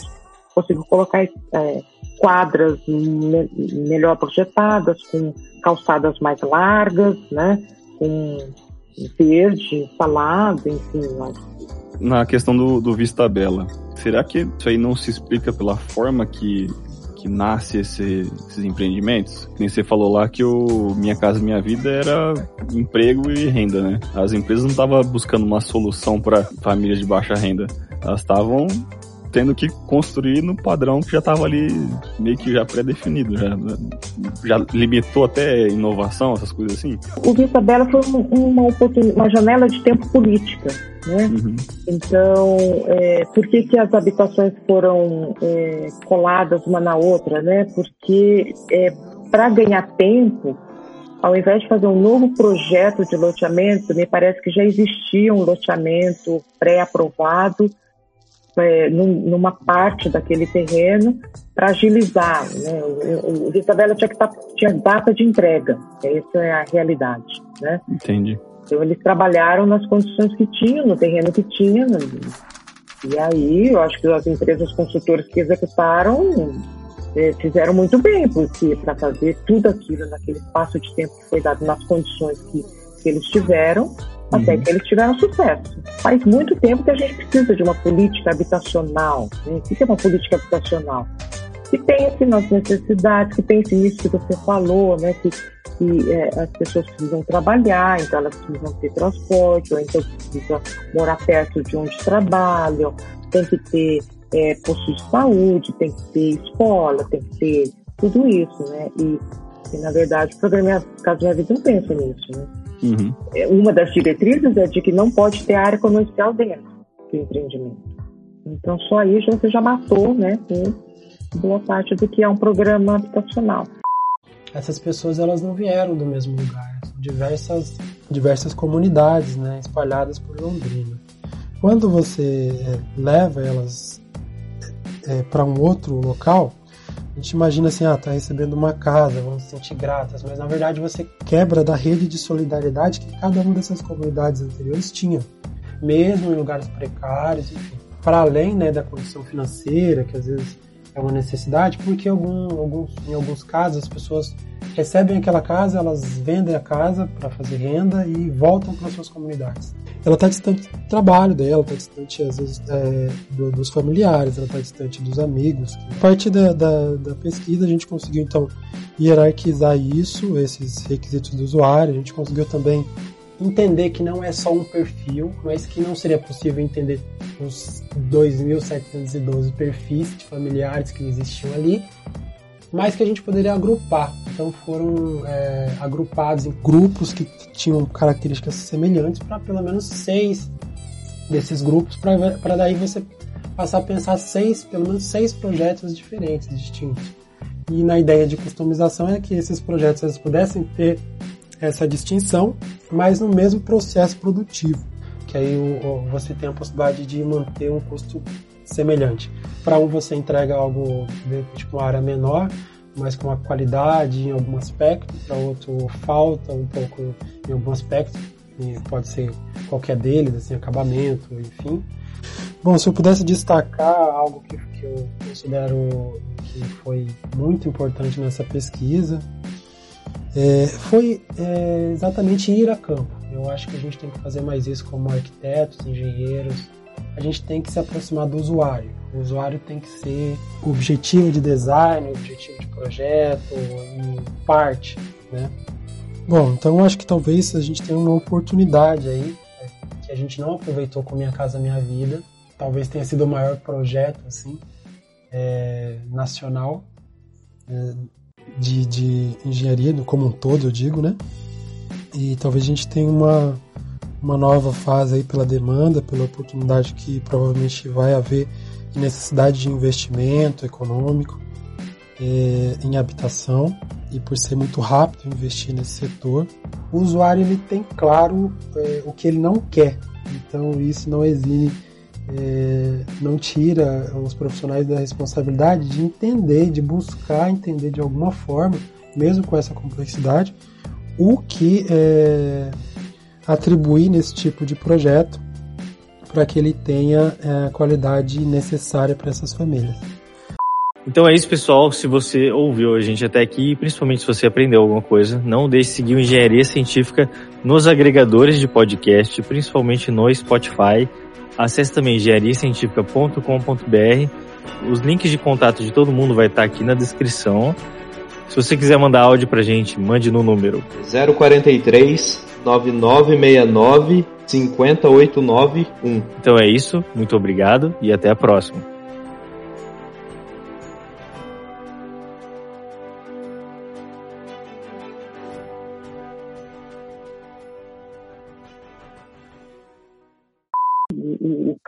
Consigo colocar é, quadras me, melhor projetadas, com calçadas mais largas, né? com verde, salado, enfim. Na questão do, do Vista Bela, será que isso aí não se explica pela forma que que nasce esse, esses empreendimentos. Nem você falou lá que o Minha Casa Minha Vida era emprego e renda, né? As empresas não estavam buscando uma solução para famílias de baixa renda. Elas estavam tendo que construir no padrão que já estava ali meio que já pré-definido, já, já limitou até inovação, essas coisas assim? O Vista Bela foi uma, uma janela de tempo política, né? Uhum. Então, é, por que, que as habitações foram é, coladas uma na outra, né? Porque é, para ganhar tempo, ao invés de fazer um novo projeto de loteamento, me parece que já existia um loteamento pré-aprovado é, num, numa parte daquele terreno para agilizar. Né? O, o Isabela tinha que tá, tinha data de entrega, essa é a realidade. Né? Entendi. Então eles trabalharam nas condições que tinham, no terreno que tinham. Né? E aí eu acho que as empresas consultoras que executaram é, fizeram muito bem, porque para fazer tudo aquilo naquele espaço de tempo que foi dado, nas condições que, que eles tiveram, até uhum. que eles tiveram sucesso. Faz muito tempo que a gente precisa de uma política habitacional. Né? O que é uma política habitacional? Que pense nas necessidades, que pense nisso que você falou, né? que, que é, as pessoas precisam trabalhar, então elas precisam ter transporte, ou então precisam morar perto de onde trabalham, tem que ter é, posto de saúde, tem que ter escola, tem que ter tudo isso, né? E, e na verdade, o programa Casa Minha Vida não pensa nisso, né? Uhum. Uma das diretrizes é de que não pode ter área comercial dentro do empreendimento. Então, só aí você já matou, né, boa parte do que é um programa habitacional. Essas pessoas elas não vieram do mesmo lugar, são diversas diversas comunidades, né, espalhadas por Londrina. Quando você é, leva elas é, para um outro local, a gente imagina assim, ah, tá recebendo uma casa, vamos se sentir gratas, mas na verdade você quebra da rede de solidariedade que cada uma dessas comunidades anteriores tinha, mesmo em lugares precários, enfim. Para além né, da condição financeira, que às vezes é uma necessidade, porque algum, em alguns casos as pessoas recebem aquela casa, elas vendem a casa para fazer renda e voltam para suas comunidades. Ela está distante do trabalho dela, está distante às vezes é, do, dos familiares, ela está distante dos amigos. A partir da, da, da, pesquisa a gente conseguiu então hierarquizar isso, esses requisitos do usuário, a gente conseguiu também entender que não é só um perfil, mas que não seria possível entender os 2.712 perfis de familiares que existiam ali, mas que a gente poderia agrupar. Então foram é, agrupados em grupos que tinham características semelhantes para pelo menos seis desses grupos, para daí você passar a pensar seis, pelo menos seis projetos diferentes, distintos. E na ideia de customização é que esses projetos eles pudessem ter essa distinção, mas no mesmo processo produtivo, que aí você tem a possibilidade de manter um custo semelhante. Para um você entrega algo de tipo uma área menor, mas com uma qualidade em algum aspecto, para outro falta um pouco em algum aspecto, pode ser qualquer deles, assim, acabamento, enfim. Bom, se eu pudesse destacar algo que, que eu considero que foi muito importante nessa pesquisa, é, foi é, exatamente ir a campo. Eu acho que a gente tem que fazer mais isso como arquitetos, engenheiros. A gente tem que se aproximar do usuário. O usuário tem que ser objetivo de design, objetivo de projeto, parte, né? Bom, então acho que talvez a gente tenha uma oportunidade aí né, que a gente não aproveitou com Minha Casa Minha Vida. Talvez tenha sido o maior projeto assim é, nacional é, de, de engenharia como um todo, eu digo, né? E talvez a gente tenha uma uma nova fase aí pela demanda, pela oportunidade que provavelmente vai haver necessidade de investimento econômico é, em habitação e por ser muito rápido investir nesse setor, o usuário ele tem claro é, o que ele não quer. Então isso não exime, é, não tira os profissionais da responsabilidade de entender, de buscar entender de alguma forma, mesmo com essa complexidade, o que é, atribuir nesse tipo de projeto para que ele tenha é, a qualidade necessária para essas famílias. Então é isso, pessoal. Se você ouviu a gente até aqui, principalmente se você aprendeu alguma coisa, não deixe de seguir o Engenharia Científica nos agregadores de podcast, principalmente no Spotify. Acesse também engenhariacientifica.com.br. Os links de contato de todo mundo vai estar aqui na descrição. Se você quiser mandar áudio pra gente, mande no número 043 9969 50891. Então é isso, muito obrigado e até a próxima.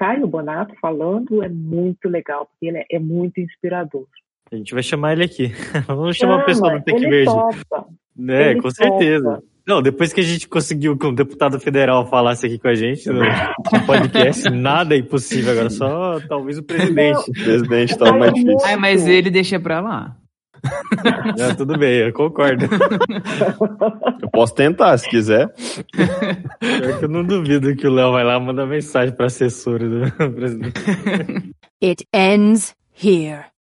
Caio Bonato falando é muito legal, porque ele é, é muito inspirador. A gente vai chamar ele aqui. Vamos chamar a pessoa do Tec Verde. Topa. É, ele com topa. certeza. Não, depois que a gente conseguiu que um deputado federal falasse aqui com a gente no, no podcast, nada é impossível agora, só talvez o presidente. O presidente tá mais difícil. Ai, mas ele deixa pra lá. É, tudo bem, eu concordo. Eu posso tentar, se quiser. Pior que eu não duvido que o Léo vai lá mandar mensagem pra assessora do presidente. It ends here.